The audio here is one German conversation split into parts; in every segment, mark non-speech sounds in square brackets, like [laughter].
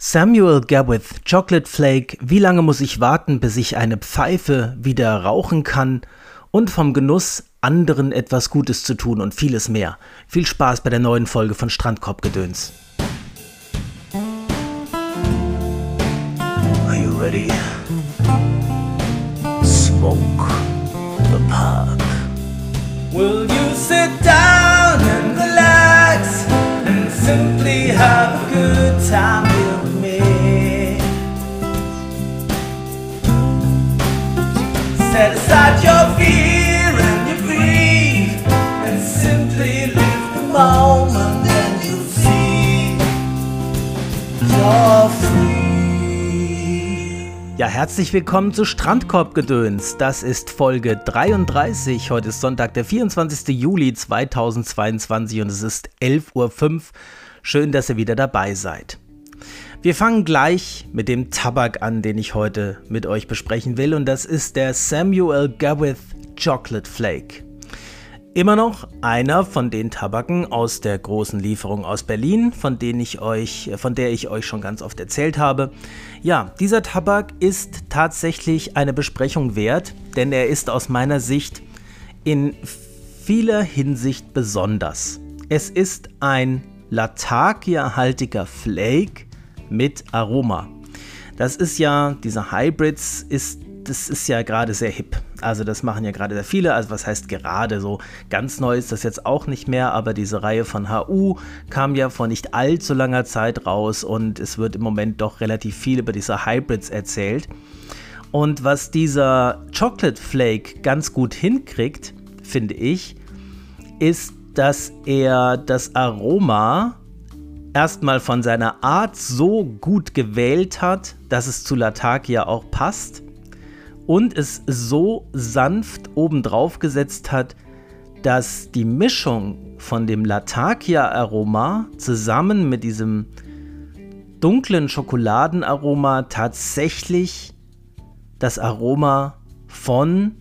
Samuel Gawith, Chocolate Flake, wie lange muss ich warten, bis ich eine Pfeife wieder rauchen kann und vom Genuss, anderen etwas Gutes zu tun und vieles mehr. Viel Spaß bei der neuen Folge von Strandkorbgedöns. Are you ready? Smoke the park. Will you sit down and relax and simply have a good time Set aside your fear and your grief and simply live the moment and you'll see you're free. Ja, herzlich willkommen zu Strandkorbgedöns. Das ist Folge 33. Heute ist Sonntag, der 24. Juli 2022 und es ist 11.05 Uhr. Schön, dass ihr wieder dabei seid. Wir fangen gleich mit dem Tabak an, den ich heute mit euch besprechen will und das ist der Samuel Gawith Chocolate Flake. Immer noch einer von den Tabaken aus der großen Lieferung aus Berlin, von, denen ich euch, von der ich euch schon ganz oft erzählt habe. Ja, dieser Tabak ist tatsächlich eine Besprechung wert, denn er ist aus meiner Sicht in vieler Hinsicht besonders. Es ist ein Latakia-haltiger Flake mit Aroma. Das ist ja, diese Hybrids ist das ist ja gerade sehr hip. Also das machen ja gerade sehr viele. Also was heißt gerade so? Ganz neu ist das jetzt auch nicht mehr, aber diese Reihe von HU kam ja vor nicht allzu langer Zeit raus und es wird im Moment doch relativ viel über diese Hybrids erzählt. Und was dieser Chocolate Flake ganz gut hinkriegt, finde ich, ist, dass er das Aroma erstmal von seiner Art so gut gewählt hat, dass es zu Latakia auch passt und es so sanft obendrauf gesetzt hat, dass die Mischung von dem Latakia-Aroma zusammen mit diesem dunklen Schokoladenaroma tatsächlich das Aroma von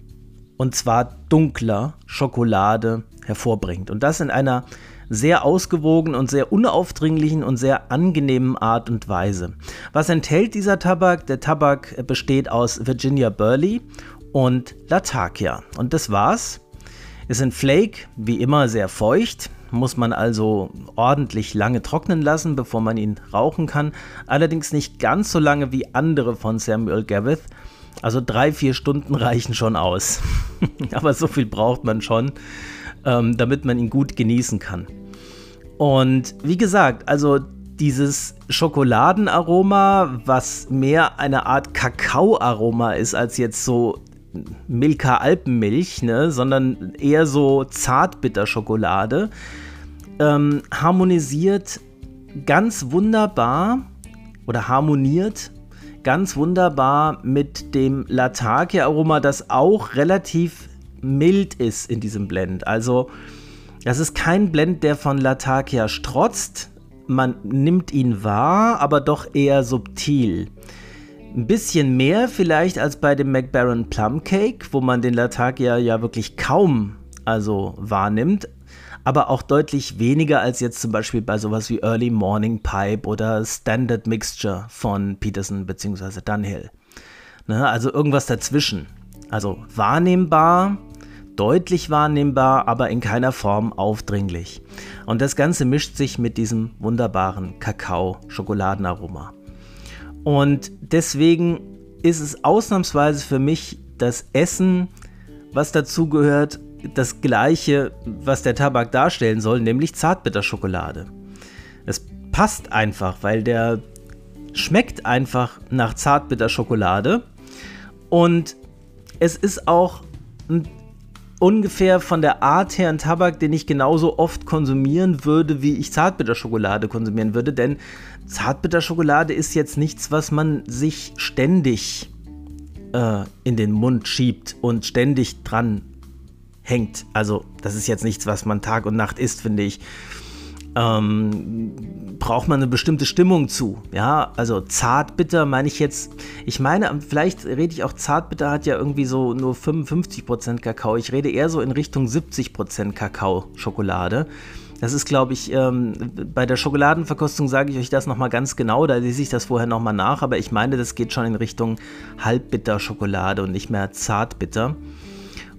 und zwar dunkler Schokolade hervorbringt. Und das in einer sehr ausgewogen und sehr unaufdringlichen und sehr angenehmen Art und Weise. Was enthält dieser Tabak? Der Tabak besteht aus Virginia Burley und Latakia. Und das war's. Ist ein Flake, wie immer sehr feucht, muss man also ordentlich lange trocknen lassen, bevor man ihn rauchen kann. Allerdings nicht ganz so lange wie andere von Samuel Gavith. Also drei, vier Stunden [laughs] reichen schon aus. [laughs] Aber so viel braucht man schon, ähm, damit man ihn gut genießen kann. Und wie gesagt, also dieses Schokoladenaroma, was mehr eine Art Kakaoaroma ist als jetzt so Milka Alpenmilch, ne, sondern eher so Zartbitterschokolade, ähm, harmonisiert ganz wunderbar oder harmoniert ganz wunderbar mit dem Latakia-Aroma, das auch relativ mild ist in diesem Blend. Also das ist kein Blend, der von Latakia strotzt. Man nimmt ihn wahr, aber doch eher subtil. Ein bisschen mehr vielleicht als bei dem McBaron Plum Cake, wo man den Latakia ja wirklich kaum also wahrnimmt, aber auch deutlich weniger als jetzt zum Beispiel bei sowas wie Early Morning Pipe oder Standard Mixture von Peterson bzw. Dunhill. Ne, also irgendwas dazwischen. Also wahrnehmbar, deutlich wahrnehmbar, aber in keiner Form aufdringlich. Und das Ganze mischt sich mit diesem wunderbaren Kakao-Schokoladenaroma. Und deswegen ist es ausnahmsweise für mich das Essen, was dazu gehört, das gleiche, was der Tabak darstellen soll, nämlich Zartbitterschokolade. Es passt einfach, weil der schmeckt einfach nach Zartbitterschokolade und es ist auch ein ungefähr von der Art her ein Tabak, den ich genauso oft konsumieren würde, wie ich Zartbitterschokolade konsumieren würde. Denn Zartbitterschokolade ist jetzt nichts, was man sich ständig äh, in den Mund schiebt und ständig dran hängt. Also das ist jetzt nichts, was man Tag und Nacht isst, finde ich ähm, braucht man eine bestimmte Stimmung zu. Ja, also zartbitter meine ich jetzt, ich meine, vielleicht rede ich auch zartbitter hat ja irgendwie so nur 55% Kakao. Ich rede eher so in Richtung 70% Kakao-Schokolade. Das ist, glaube ich, ähm, bei der Schokoladenverkostung sage ich euch das nochmal ganz genau, da lese ich das vorher nochmal nach, aber ich meine, das geht schon in Richtung halbbitter Schokolade und nicht mehr zartbitter.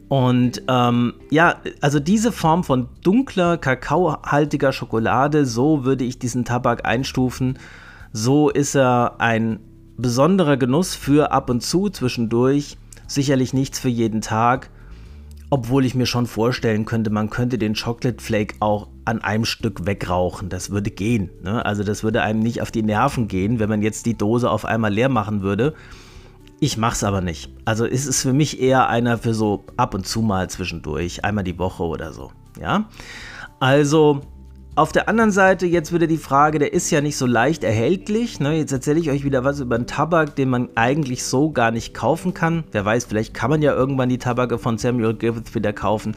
Und ähm, ja, also diese Form von dunkler, kakaohaltiger Schokolade, so würde ich diesen Tabak einstufen. So ist er ein besonderer Genuss für ab und zu zwischendurch. Sicherlich nichts für jeden Tag. Obwohl ich mir schon vorstellen könnte, man könnte den Chocolate Flake auch an einem Stück wegrauchen. Das würde gehen. Ne? Also das würde einem nicht auf die Nerven gehen, wenn man jetzt die Dose auf einmal leer machen würde. Ich mache es aber nicht. Also ist es für mich eher einer für so ab und zu mal zwischendurch, einmal die Woche oder so. Ja. Also auf der anderen Seite jetzt wieder die Frage, der ist ja nicht so leicht erhältlich. Ne? Jetzt erzähle ich euch wieder was über einen Tabak, den man eigentlich so gar nicht kaufen kann. Wer weiß, vielleicht kann man ja irgendwann die Tabake von Samuel Griffith wieder kaufen.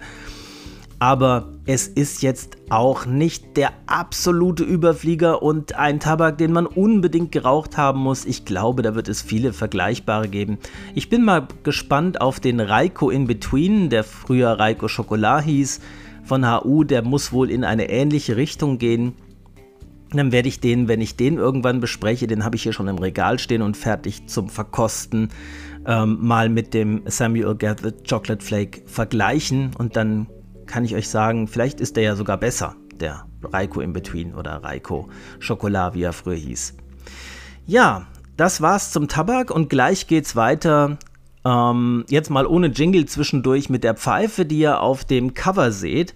Aber es ist jetzt auch nicht der absolute Überflieger und ein Tabak, den man unbedingt geraucht haben muss. Ich glaube, da wird es viele vergleichbare geben. Ich bin mal gespannt auf den Raiko in Between, der früher Raiko Schokolade hieß von HU, der muss wohl in eine ähnliche Richtung gehen. Dann werde ich den, wenn ich den irgendwann bespreche, den habe ich hier schon im Regal stehen und fertig zum Verkosten, ähm, mal mit dem Samuel Gathered Chocolate Flake vergleichen und dann kann ich euch sagen, vielleicht ist der ja sogar besser, der Raiko in Between oder Raiko Schokolade, wie er früher hieß. Ja, das war's zum Tabak und gleich geht's weiter ähm, jetzt mal ohne Jingle zwischendurch mit der Pfeife, die ihr auf dem Cover seht.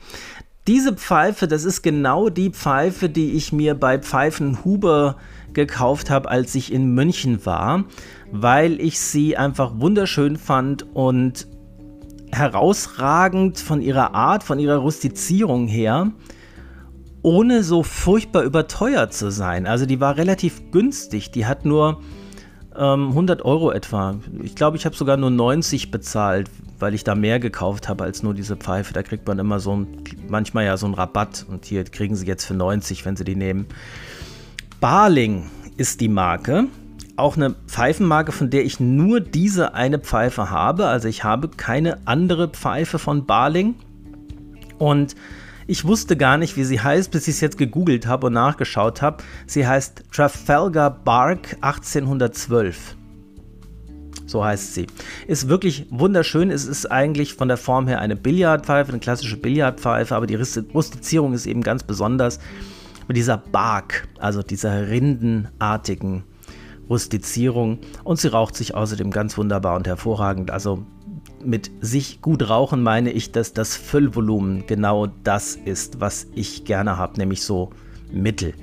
Diese Pfeife, das ist genau die Pfeife, die ich mir bei Pfeifenhuber gekauft habe, als ich in München war, weil ich sie einfach wunderschön fand und herausragend von ihrer Art, von ihrer Rustizierung her, ohne so furchtbar überteuert zu sein. Also die war relativ günstig, die hat nur 100 ähm, Euro etwa. Ich glaube, ich habe sogar nur 90 bezahlt, weil ich da mehr gekauft habe als nur diese Pfeife. Da kriegt man immer so ein, manchmal ja so einen Rabatt und hier kriegen sie jetzt für 90, wenn sie die nehmen. Barling ist die Marke. Auch eine Pfeifenmarke, von der ich nur diese eine Pfeife habe. Also ich habe keine andere Pfeife von Barling. Und ich wusste gar nicht, wie sie heißt, bis ich es jetzt gegoogelt habe und nachgeschaut habe. Sie heißt Trafalgar Bark 1812. So heißt sie. Ist wirklich wunderschön. Es ist eigentlich von der Form her eine Billardpfeife, eine klassische Billardpfeife, aber die Rustizierung ist eben ganz besonders mit dieser Bark, also dieser rindenartigen Rustizierung. Und sie raucht sich außerdem ganz wunderbar und hervorragend. Also mit sich gut rauchen meine ich, dass das Füllvolumen genau das ist, was ich gerne habe, nämlich so mittel.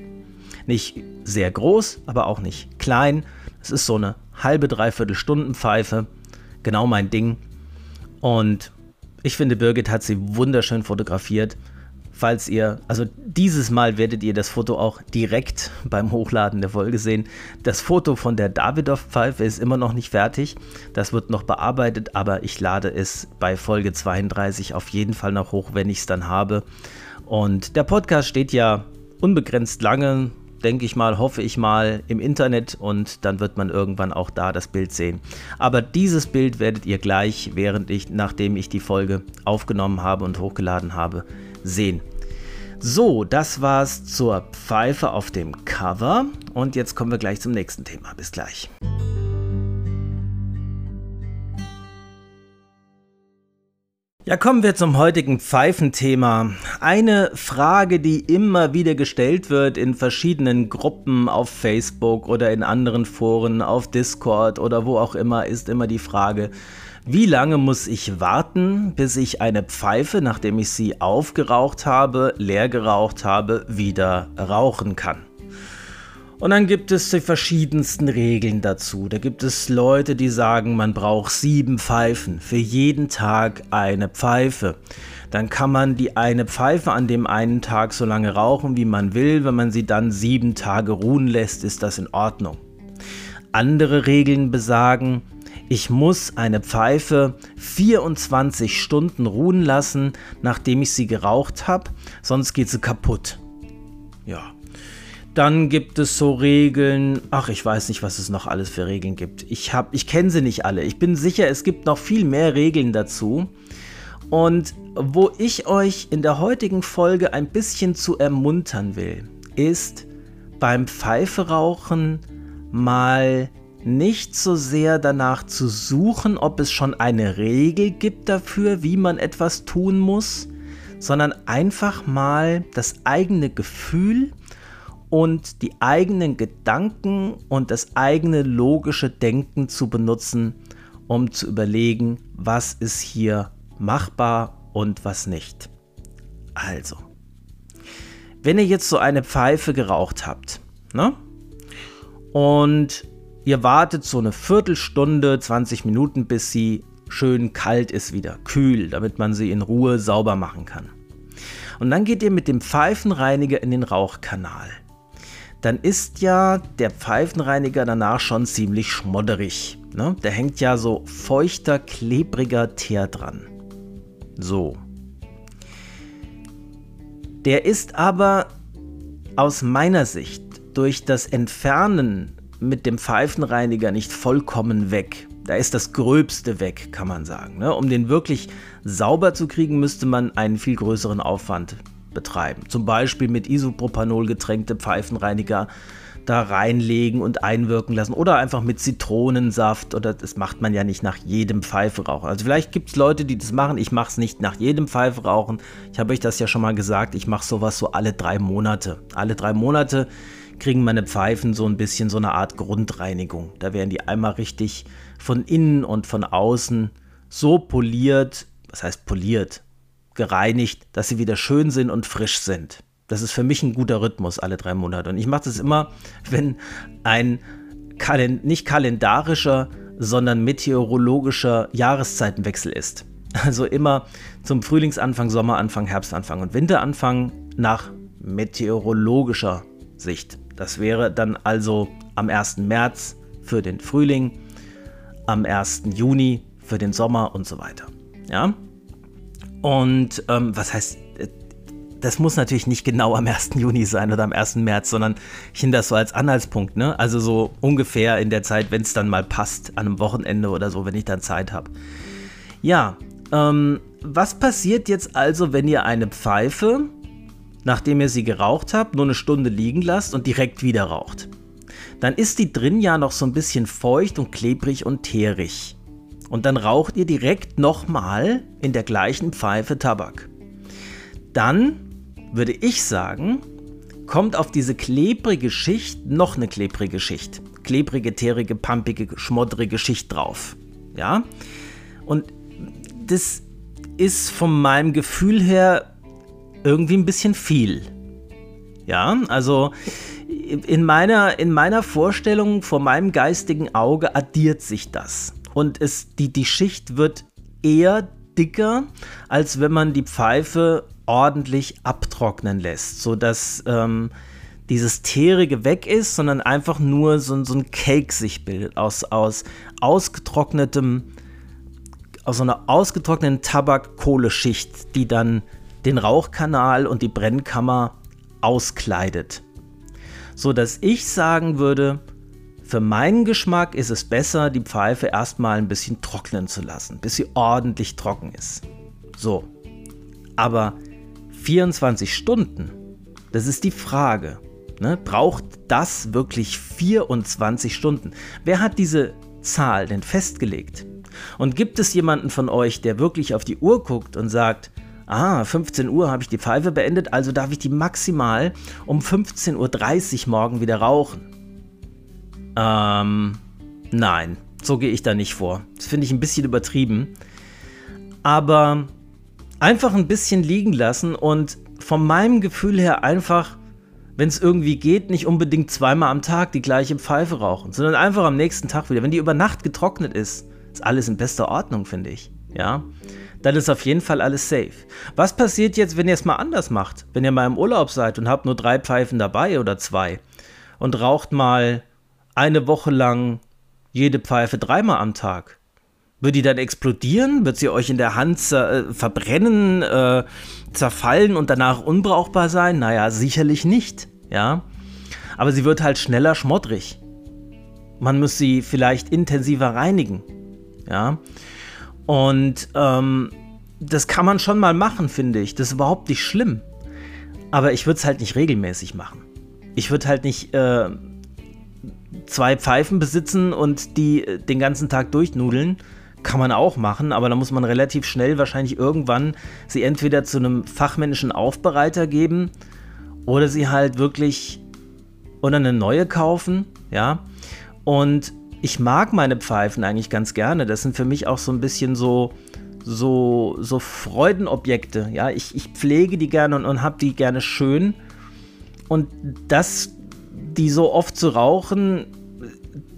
Nicht sehr groß, aber auch nicht klein. Es ist so eine halbe, dreiviertel Stunden Pfeife. Genau mein Ding. Und ich finde, Birgit hat sie wunderschön fotografiert falls ihr, also dieses Mal werdet ihr das Foto auch direkt beim Hochladen der Folge sehen. Das Foto von der Davidoff-Pfeife ist immer noch nicht fertig. Das wird noch bearbeitet, aber ich lade es bei Folge 32 auf jeden Fall noch hoch, wenn ich es dann habe. Und der Podcast steht ja unbegrenzt lange, denke ich mal, hoffe ich mal, im Internet und dann wird man irgendwann auch da das Bild sehen. Aber dieses Bild werdet ihr gleich, während ich, nachdem ich die Folge aufgenommen habe und hochgeladen habe, sehen. So, das war's zur Pfeife auf dem Cover. Und jetzt kommen wir gleich zum nächsten Thema. Bis gleich. Ja, kommen wir zum heutigen Pfeifenthema. Eine Frage, die immer wieder gestellt wird in verschiedenen Gruppen auf Facebook oder in anderen Foren, auf Discord oder wo auch immer, ist immer die Frage, wie lange muss ich warten, bis ich eine Pfeife, nachdem ich sie aufgeraucht habe, leer geraucht habe, wieder rauchen kann? Und dann gibt es die verschiedensten Regeln dazu. Da gibt es Leute, die sagen, man braucht sieben Pfeifen, für jeden Tag eine Pfeife. Dann kann man die eine Pfeife an dem einen Tag so lange rauchen, wie man will. Wenn man sie dann sieben Tage ruhen lässt, ist das in Ordnung. Andere Regeln besagen, ich muss eine Pfeife 24 Stunden ruhen lassen, nachdem ich sie geraucht habe, sonst geht sie kaputt. Ja. Dann gibt es so Regeln, ach, ich weiß nicht, was es noch alles für Regeln gibt. Ich, ich kenne sie nicht alle. Ich bin sicher, es gibt noch viel mehr Regeln dazu. Und wo ich euch in der heutigen Folge ein bisschen zu ermuntern will, ist beim Pfeiferauchen mal nicht so sehr danach zu suchen, ob es schon eine Regel gibt dafür, wie man etwas tun muss, sondern einfach mal das eigene Gefühl und die eigenen Gedanken und das eigene logische Denken zu benutzen, um zu überlegen, was ist hier machbar und was nicht. Also, wenn ihr jetzt so eine Pfeife geraucht habt, ne? Und ihr wartet so eine Viertelstunde, 20 Minuten, bis sie schön kalt ist wieder, kühl, damit man sie in Ruhe sauber machen kann. Und dann geht ihr mit dem Pfeifenreiniger in den Rauchkanal. Dann ist ja der Pfeifenreiniger danach schon ziemlich schmodderig. Ne? Da hängt ja so feuchter, klebriger Teer dran. So. Der ist aber aus meiner Sicht durch das Entfernen mit dem Pfeifenreiniger nicht vollkommen weg. Da ist das Gröbste weg, kann man sagen. Ne? Um den wirklich sauber zu kriegen, müsste man einen viel größeren Aufwand betreiben. Zum Beispiel mit Isopropanol getränkte Pfeifenreiniger da reinlegen und einwirken lassen oder einfach mit Zitronensaft oder das macht man ja nicht nach jedem Pfeiferauchen. Also vielleicht gibt es Leute, die das machen. Ich mache es nicht nach jedem Pfeiferauchen. Ich habe euch das ja schon mal gesagt. Ich mache sowas so alle drei Monate. Alle drei Monate kriegen meine Pfeifen so ein bisschen so eine Art Grundreinigung. Da werden die einmal richtig von innen und von außen so poliert, was heißt poliert, gereinigt, dass sie wieder schön sind und frisch sind. Das ist für mich ein guter Rhythmus alle drei Monate. Und ich mache das immer, wenn ein Kalend nicht kalendarischer, sondern meteorologischer Jahreszeitenwechsel ist. Also immer zum Frühlingsanfang, Sommeranfang, Herbstanfang und Winteranfang nach meteorologischer Sicht. Das wäre dann also am 1. März für den Frühling, am 1. Juni für den Sommer und so weiter. Ja? Und ähm, was heißt, äh, das muss natürlich nicht genau am 1. Juni sein oder am 1. März, sondern ich nehme das so als Anhaltspunkt, ne? Also so ungefähr in der Zeit, wenn es dann mal passt, an einem Wochenende oder so, wenn ich dann Zeit habe. Ja, ähm, was passiert jetzt also, wenn ihr eine Pfeife nachdem ihr sie geraucht habt, nur eine Stunde liegen lasst und direkt wieder raucht. Dann ist die drin ja noch so ein bisschen feucht und klebrig und teerig. Und dann raucht ihr direkt nochmal in der gleichen Pfeife Tabak. Dann würde ich sagen, kommt auf diese klebrige Schicht noch eine klebrige Schicht. Klebrige, teerige, pumpige, schmoddrige Schicht drauf. Ja? Und das ist von meinem Gefühl her irgendwie ein bisschen viel. Ja, also in meiner, in meiner Vorstellung, vor meinem geistigen Auge addiert sich das. Und es, die, die Schicht wird eher dicker, als wenn man die Pfeife ordentlich abtrocknen lässt, sodass ähm, dieses Teerige weg ist, sondern einfach nur so, so ein Cake sich bildet aus, aus ausgetrocknetem, aus so einer ausgetrockneten Tabakkohleschicht, die dann den Rauchkanal und die Brennkammer auskleidet. So dass ich sagen würde, für meinen Geschmack ist es besser, die Pfeife erstmal ein bisschen trocknen zu lassen, bis sie ordentlich trocken ist. So. Aber 24 Stunden, das ist die Frage. Ne? Braucht das wirklich 24 Stunden? Wer hat diese Zahl denn festgelegt? Und gibt es jemanden von euch, der wirklich auf die Uhr guckt und sagt, ah, 15 Uhr habe ich die Pfeife beendet, also darf ich die maximal um 15.30 Uhr morgen wieder rauchen. Ähm, nein, so gehe ich da nicht vor. Das finde ich ein bisschen übertrieben. Aber einfach ein bisschen liegen lassen und von meinem Gefühl her einfach, wenn es irgendwie geht, nicht unbedingt zweimal am Tag die gleiche Pfeife rauchen, sondern einfach am nächsten Tag wieder. Wenn die über Nacht getrocknet ist, ist alles in bester Ordnung, finde ich. Ja dann ist auf jeden Fall alles safe. Was passiert jetzt, wenn ihr es mal anders macht? Wenn ihr mal im Urlaub seid und habt nur drei Pfeifen dabei oder zwei und raucht mal eine Woche lang jede Pfeife dreimal am Tag? Wird die dann explodieren? Wird sie euch in der Hand äh, verbrennen, äh, zerfallen und danach unbrauchbar sein? Naja, sicherlich nicht, ja. Aber sie wird halt schneller schmottrig. Man muss sie vielleicht intensiver reinigen, ja. Und ähm, das kann man schon mal machen, finde ich. Das ist überhaupt nicht schlimm. Aber ich würde es halt nicht regelmäßig machen. Ich würde halt nicht äh, zwei Pfeifen besitzen und die äh, den ganzen Tag durchnudeln. Kann man auch machen, aber da muss man relativ schnell wahrscheinlich irgendwann sie entweder zu einem fachmännischen Aufbereiter geben oder sie halt wirklich oder eine neue kaufen, ja. Und ich mag meine Pfeifen eigentlich ganz gerne. Das sind für mich auch so ein bisschen so, so, so Freudenobjekte. Ja, ich, ich pflege die gerne und, und habe die gerne schön. Und das, die so oft zu rauchen,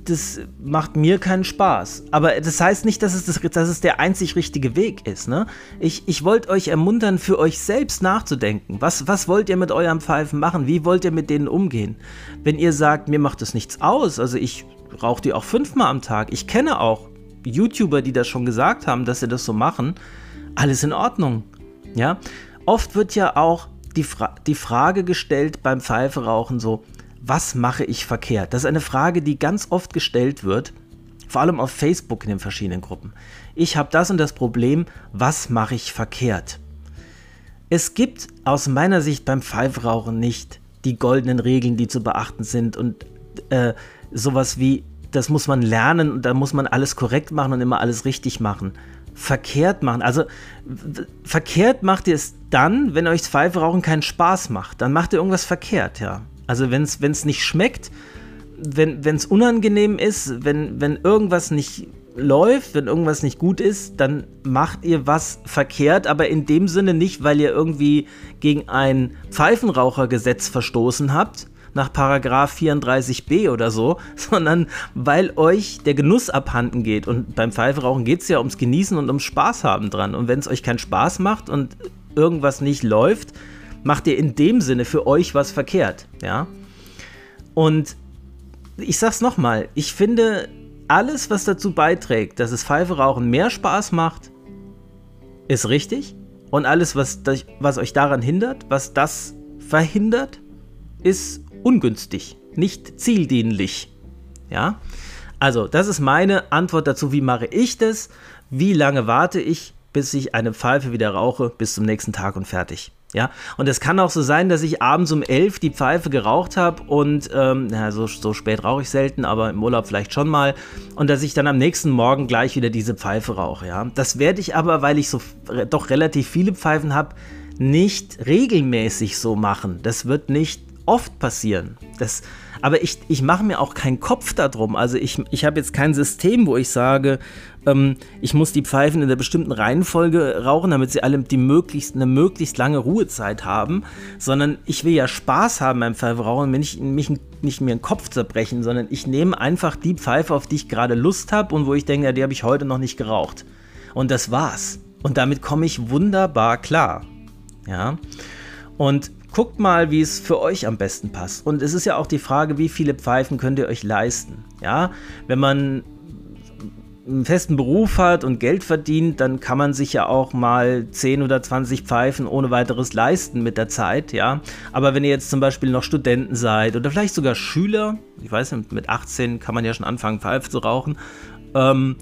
das macht mir keinen Spaß. Aber das heißt nicht, dass es, das, dass es der einzig richtige Weg ist. Ne? Ich, ich wollte euch ermuntern, für euch selbst nachzudenken. Was, was wollt ihr mit eurem Pfeifen machen? Wie wollt ihr mit denen umgehen? Wenn ihr sagt, mir macht das nichts aus, also ich rauche die auch fünfmal am Tag. Ich kenne auch YouTuber, die das schon gesagt haben, dass sie das so machen. Alles in Ordnung. Ja? Oft wird ja auch die, Fra die Frage gestellt beim Pfeiferauchen so, was mache ich verkehrt? Das ist eine Frage, die ganz oft gestellt wird, vor allem auf Facebook in den verschiedenen Gruppen. Ich habe das und das Problem, was mache ich verkehrt? Es gibt aus meiner Sicht beim Pfeifrauchen nicht die goldenen Regeln, die zu beachten sind und äh, sowas wie, das muss man lernen und da muss man alles korrekt machen und immer alles richtig machen. Verkehrt machen. Also verkehrt macht ihr es dann, wenn euch das Pfeifrauchen keinen Spaß macht. Dann macht ihr irgendwas verkehrt, ja. Also wenn es nicht schmeckt, wenn es unangenehm ist, wenn, wenn irgendwas nicht läuft, wenn irgendwas nicht gut ist, dann macht ihr was verkehrt, aber in dem Sinne nicht, weil ihr irgendwie gegen ein Pfeifenrauchergesetz verstoßen habt, nach Paragraph 34b oder so, [laughs] sondern weil euch der Genuss abhanden geht. Und beim Pfeifenrauchen geht es ja ums Genießen und ums Spaß haben dran. Und wenn es euch keinen Spaß macht und irgendwas nicht läuft, macht ihr in dem Sinne für euch was verkehrt, ja? Und ich sag's nochmal, ich finde, alles, was dazu beiträgt, dass es Pfeiferauchen mehr Spaß macht, ist richtig. Und alles, was, was euch daran hindert, was das verhindert, ist ungünstig, nicht zieldienlich. Ja? Also, das ist meine Antwort dazu, wie mache ich das? Wie lange warte ich, bis ich eine Pfeife wieder rauche, bis zum nächsten Tag und fertig. Ja, und es kann auch so sein, dass ich abends um elf die Pfeife geraucht habe und, ähm, ja, so, so spät rauche ich selten, aber im Urlaub vielleicht schon mal. Und dass ich dann am nächsten Morgen gleich wieder diese Pfeife rauche, ja. Das werde ich aber, weil ich so doch relativ viele Pfeifen habe, nicht regelmäßig so machen. Das wird nicht oft passieren. Das, aber ich, ich mache mir auch keinen Kopf darum. Also ich, ich habe jetzt kein System, wo ich sage, ähm, ich muss die Pfeifen in einer bestimmten Reihenfolge rauchen, damit sie alle die möglichst, eine möglichst lange Ruhezeit haben, sondern ich will ja Spaß haben beim Pfeifrauchen, wenn ich mich nicht mir den Kopf zerbrechen, sondern ich nehme einfach die Pfeife, auf die ich gerade Lust habe und wo ich denke, ja, die habe ich heute noch nicht geraucht. Und das war's. Und damit komme ich wunderbar klar. Ja. Und guckt mal, wie es für euch am besten passt. Und es ist ja auch die Frage, wie viele Pfeifen könnt ihr euch leisten. Ja, wenn man einen festen Beruf hat und Geld verdient, dann kann man sich ja auch mal 10 oder 20 Pfeifen ohne weiteres leisten mit der Zeit, ja. Aber wenn ihr jetzt zum Beispiel noch Studenten seid oder vielleicht sogar Schüler, ich weiß nicht, mit 18 kann man ja schon anfangen, Pfeife zu rauchen, ähm,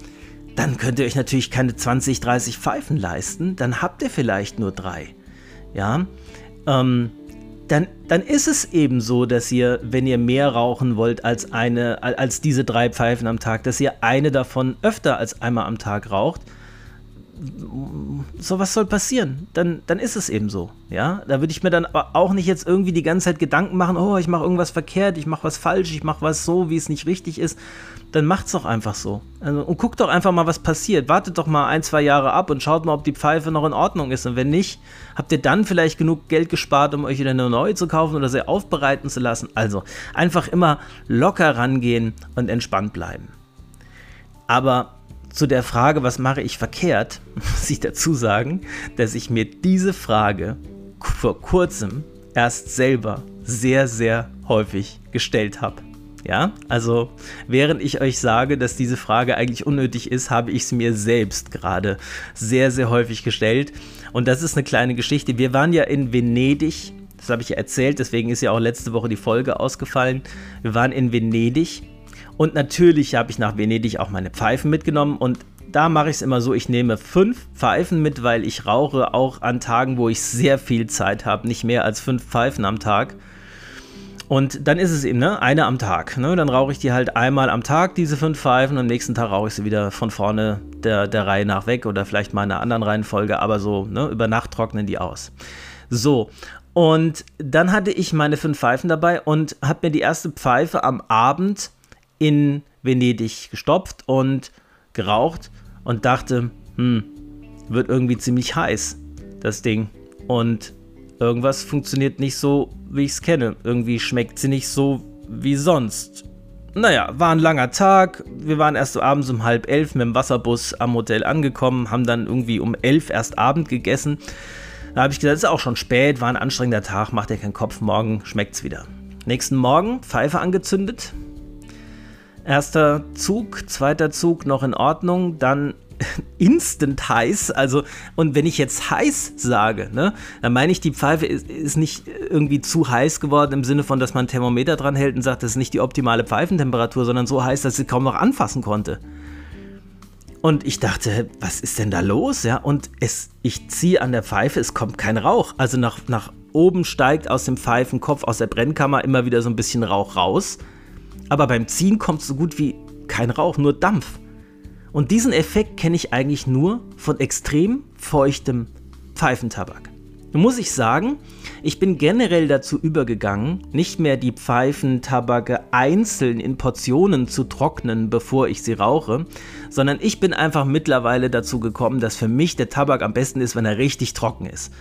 dann könnt ihr euch natürlich keine 20, 30 Pfeifen leisten, dann habt ihr vielleicht nur drei, ja. Ähm, dann, dann ist es eben so, dass ihr, wenn ihr mehr rauchen wollt als eine, als diese drei Pfeifen am Tag, dass ihr eine davon öfter als einmal am Tag raucht. So was soll passieren? Dann, dann ist es eben so. Ja, da würde ich mir dann aber auch nicht jetzt irgendwie die ganze Zeit Gedanken machen, oh, ich mache irgendwas verkehrt, ich mache was falsch, ich mache was so, wie es nicht richtig ist, dann macht's doch einfach so. Also, und guckt doch einfach mal, was passiert. Wartet doch mal ein, zwei Jahre ab und schaut mal, ob die Pfeife noch in Ordnung ist. Und wenn nicht, habt ihr dann vielleicht genug Geld gespart, um euch wieder eine neue zu kaufen oder sie aufbereiten zu lassen. Also einfach immer locker rangehen und entspannt bleiben. Aber zu der Frage, was mache ich verkehrt, [laughs] muss ich dazu sagen, dass ich mir diese Frage vor kurzem erst selber sehr, sehr häufig gestellt habe. Ja, also während ich euch sage, dass diese Frage eigentlich unnötig ist, habe ich es mir selbst gerade sehr, sehr häufig gestellt. Und das ist eine kleine Geschichte. Wir waren ja in Venedig, das habe ich ja erzählt, deswegen ist ja auch letzte Woche die Folge ausgefallen. Wir waren in Venedig und natürlich habe ich nach Venedig auch meine Pfeifen mitgenommen und da mache ich es immer so, ich nehme fünf Pfeifen mit, weil ich rauche auch an Tagen, wo ich sehr viel Zeit habe, nicht mehr als fünf Pfeifen am Tag. Und dann ist es eben, ne, eine am Tag. Ne? Dann rauche ich die halt einmal am Tag, diese fünf Pfeifen, und am nächsten Tag rauche ich sie wieder von vorne der, der Reihe nach weg oder vielleicht mal in einer anderen Reihenfolge, aber so, ne, über Nacht trocknen die aus. So, und dann hatte ich meine fünf Pfeifen dabei und habe mir die erste Pfeife am Abend in Venedig gestopft und geraucht und dachte, hm, wird irgendwie ziemlich heiß, das Ding. Und irgendwas funktioniert nicht so, wie ich es kenne. Irgendwie schmeckt sie nicht so wie sonst. Naja, war ein langer Tag. Wir waren erst abends um halb elf mit dem Wasserbus am Hotel angekommen, haben dann irgendwie um elf erst Abend gegessen. Da habe ich gesagt, es ist auch schon spät, war ein anstrengender Tag, macht dir keinen Kopf, morgen schmeckt's wieder. Nächsten Morgen Pfeife angezündet. Erster Zug, zweiter Zug noch in Ordnung, dann instant heiß. Also, und wenn ich jetzt heiß sage, ne, dann meine ich, die Pfeife ist, ist, nicht irgendwie zu heiß geworden im Sinne von, dass man ein Thermometer dran hält und sagt, das ist nicht die optimale Pfeifentemperatur, sondern so heiß, dass sie kaum noch anfassen konnte. Und ich dachte, was ist denn da los? Ja, und es, ich ziehe an der Pfeife, es kommt kein Rauch. Also nach, nach oben steigt aus dem Pfeifenkopf, aus der Brennkammer immer wieder so ein bisschen Rauch raus. Aber beim Ziehen kommt so gut wie kein Rauch, nur Dampf. Und diesen Effekt kenne ich eigentlich nur von extrem feuchtem Pfeifentabak. Nun muss ich sagen, ich bin generell dazu übergegangen, nicht mehr die Pfeifentabake einzeln in Portionen zu trocknen, bevor ich sie rauche, sondern ich bin einfach mittlerweile dazu gekommen, dass für mich der Tabak am besten ist, wenn er richtig trocken ist.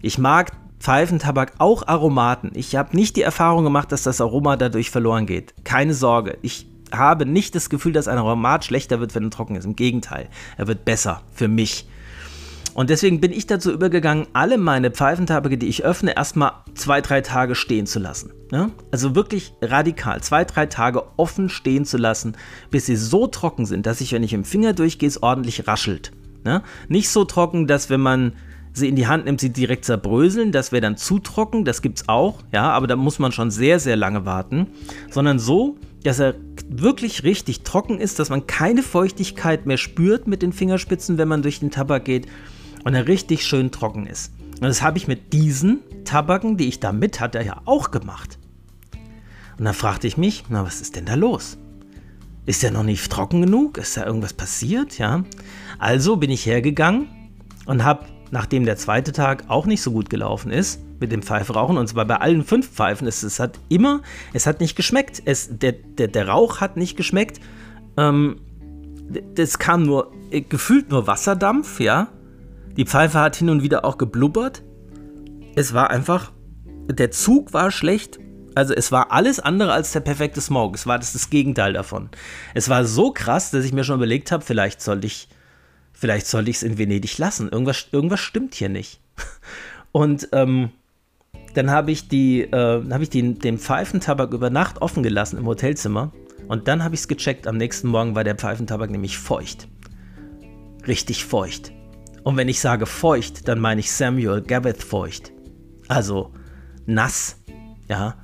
Ich mag Pfeifentabak auch Aromaten. Ich habe nicht die Erfahrung gemacht, dass das Aroma dadurch verloren geht. Keine Sorge. Ich habe nicht das Gefühl, dass ein Aromat schlechter wird, wenn er trocken ist. Im Gegenteil, er wird besser für mich. Und deswegen bin ich dazu übergegangen, alle meine Pfeifentabake, die ich öffne, erstmal zwei, drei Tage stehen zu lassen. Ja? Also wirklich radikal, zwei, drei Tage offen stehen zu lassen, bis sie so trocken sind, dass ich, wenn ich im Finger durchgehe, es ordentlich raschelt. Ja? Nicht so trocken, dass wenn man sie in die Hand nimmt, sie direkt zerbröseln. Das wäre dann zu trocken, das gibt es auch, ja, aber da muss man schon sehr, sehr lange warten. Sondern so, dass er wirklich richtig trocken ist, dass man keine Feuchtigkeit mehr spürt mit den Fingerspitzen, wenn man durch den Tabak geht und er richtig schön trocken ist. Und das habe ich mit diesen Tabaken, die ich da mit hatte, ja auch gemacht. Und dann fragte ich mich, na, was ist denn da los? Ist der noch nicht trocken genug? Ist da irgendwas passiert? Ja. Also bin ich hergegangen und habe, nachdem der zweite Tag auch nicht so gut gelaufen ist, mit dem Pfeifrauchen, und zwar bei allen fünf Pfeifen, es, es hat immer, es hat nicht geschmeckt. Es, der, der, der Rauch hat nicht geschmeckt. Ähm, das kam nur, äh, gefühlt nur Wasserdampf, ja. Die Pfeife hat hin und wieder auch geblubbert. Es war einfach, der Zug war schlecht. Also es war alles andere als der perfekte Smoke. Es war das, das Gegenteil davon. Es war so krass, dass ich mir schon überlegt habe, vielleicht sollte ich, vielleicht sollte ich es in Venedig lassen. Irgendwas, irgendwas stimmt hier nicht. [laughs] Und ähm, dann habe ich, die, äh, hab ich die, den Pfeifentabak über Nacht offen gelassen im Hotelzimmer. Und dann habe ich es gecheckt. Am nächsten Morgen war der Pfeifentabak nämlich feucht. Richtig feucht. Und wenn ich sage feucht, dann meine ich Samuel Gaveth feucht. Also nass. Ja.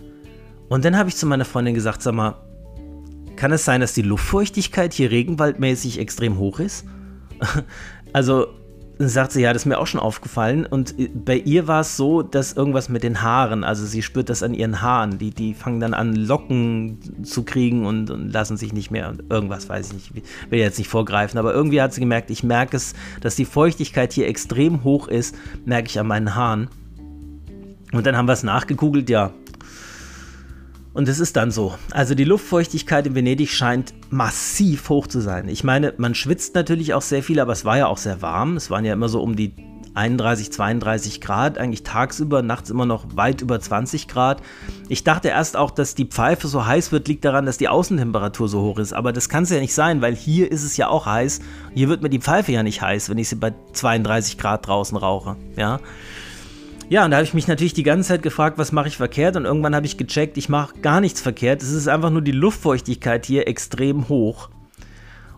Und dann habe ich zu meiner Freundin gesagt: Sag mal, kann es sein, dass die Luftfeuchtigkeit hier regenwaldmäßig extrem hoch ist? [laughs] also sagt sie, ja, das ist mir auch schon aufgefallen. Und äh, bei ihr war es so, dass irgendwas mit den Haaren, also sie spürt das an ihren Haaren, die, die fangen dann an, Locken zu kriegen und, und lassen sich nicht mehr, irgendwas weiß ich nicht, will jetzt nicht vorgreifen, aber irgendwie hat sie gemerkt, ich merke es, dass die Feuchtigkeit hier extrem hoch ist, merke ich an meinen Haaren. Und dann haben wir es nachgegoogelt, ja, und es ist dann so. Also die Luftfeuchtigkeit in Venedig scheint massiv hoch zu sein. Ich meine, man schwitzt natürlich auch sehr viel, aber es war ja auch sehr warm. Es waren ja immer so um die 31, 32 Grad, eigentlich tagsüber, nachts immer noch weit über 20 Grad. Ich dachte erst auch, dass die Pfeife so heiß wird, liegt daran, dass die Außentemperatur so hoch ist. Aber das kann es ja nicht sein, weil hier ist es ja auch heiß. Hier wird mir die Pfeife ja nicht heiß, wenn ich sie bei 32 Grad draußen rauche. Ja. Ja, und da habe ich mich natürlich die ganze Zeit gefragt, was mache ich verkehrt? Und irgendwann habe ich gecheckt, ich mache gar nichts verkehrt. Es ist einfach nur die Luftfeuchtigkeit hier extrem hoch.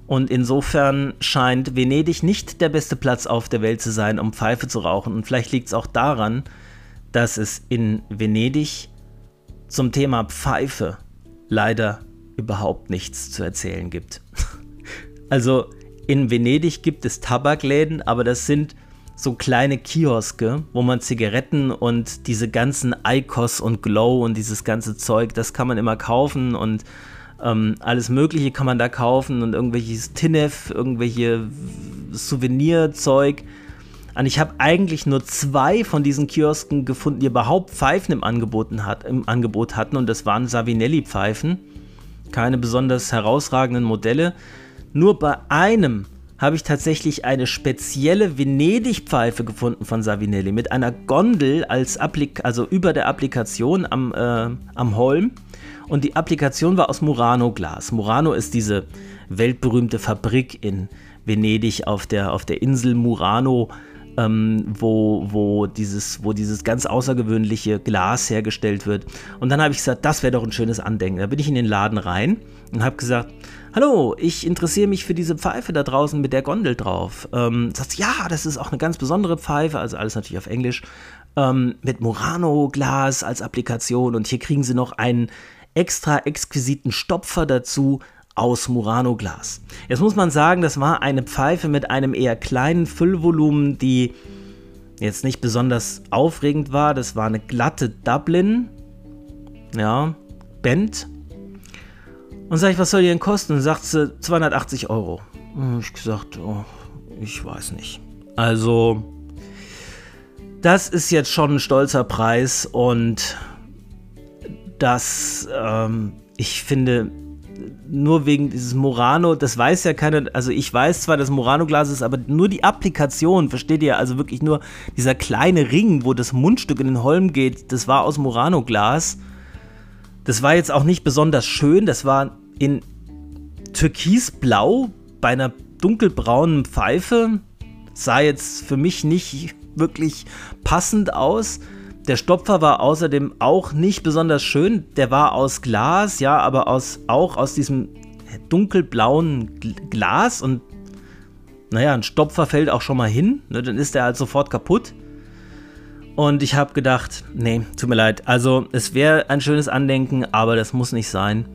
Und insofern scheint Venedig nicht der beste Platz auf der Welt zu sein, um Pfeife zu rauchen. Und vielleicht liegt es auch daran, dass es in Venedig zum Thema Pfeife leider überhaupt nichts zu erzählen gibt. [laughs] also in Venedig gibt es Tabakläden, aber das sind so kleine Kioske, wo man Zigaretten und diese ganzen Icos und Glow und dieses ganze Zeug, das kann man immer kaufen und ähm, alles Mögliche kann man da kaufen und irgendwelches Tinef, irgendwelche Souvenirzeug. Und ich habe eigentlich nur zwei von diesen Kiosken gefunden, die überhaupt Pfeifen im, Angeboten hat, im Angebot hatten und das waren Savinelli-Pfeifen. Keine besonders herausragenden Modelle. Nur bei einem habe ich tatsächlich eine spezielle Venedig-Pfeife gefunden von Savinelli mit einer Gondel als Applik also über der Applikation am, äh, am Holm. Und die Applikation war aus Murano-Glas. Murano ist diese weltberühmte Fabrik in Venedig auf der, auf der Insel Murano, ähm, wo, wo, dieses, wo dieses ganz außergewöhnliche Glas hergestellt wird. Und dann habe ich gesagt, das wäre doch ein schönes Andenken. Da bin ich in den Laden rein und habe gesagt, hallo, ich interessiere mich für diese Pfeife da draußen mit der Gondel drauf. Ähm, sagt, ja, das ist auch eine ganz besondere Pfeife, also alles natürlich auf Englisch, ähm, mit Murano-Glas als Applikation und hier kriegen sie noch einen extra exquisiten Stopfer dazu aus Murano-Glas. Jetzt muss man sagen, das war eine Pfeife mit einem eher kleinen Füllvolumen, die jetzt nicht besonders aufregend war. Das war eine glatte Dublin, ja, Bend und sag ich, was soll die denn kosten? Und sagt sie 280 Euro. Und ich gesagt, oh, ich weiß nicht. Also, das ist jetzt schon ein stolzer Preis und das, ähm, ich finde, nur wegen dieses Murano, das weiß ja keiner, also ich weiß zwar, dass Murano-Glas ist, aber nur die Applikation, versteht ihr? Also wirklich nur dieser kleine Ring, wo das Mundstück in den Holm geht, das war aus Murano-Glas. Das war jetzt auch nicht besonders schön, das war in Türkisblau bei einer dunkelbraunen Pfeife. Sah jetzt für mich nicht wirklich passend aus. Der Stopfer war außerdem auch nicht besonders schön. Der war aus Glas, ja, aber aus, auch aus diesem dunkelblauen Glas und naja, ein Stopfer fällt auch schon mal hin, ne, dann ist der halt sofort kaputt. Und ich habe gedacht, nee, tut mir leid. Also es wäre ein schönes Andenken, aber das muss nicht sein.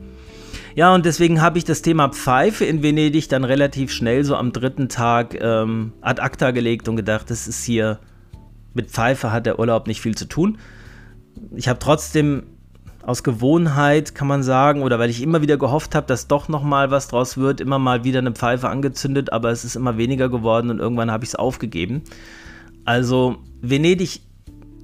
Ja, und deswegen habe ich das Thema Pfeife in Venedig dann relativ schnell so am dritten Tag ähm, ad acta gelegt und gedacht, das ist hier, mit Pfeife hat der Urlaub nicht viel zu tun. Ich habe trotzdem aus Gewohnheit, kann man sagen, oder weil ich immer wieder gehofft habe, dass doch noch mal was draus wird, immer mal wieder eine Pfeife angezündet, aber es ist immer weniger geworden und irgendwann habe ich es aufgegeben. Also Venedig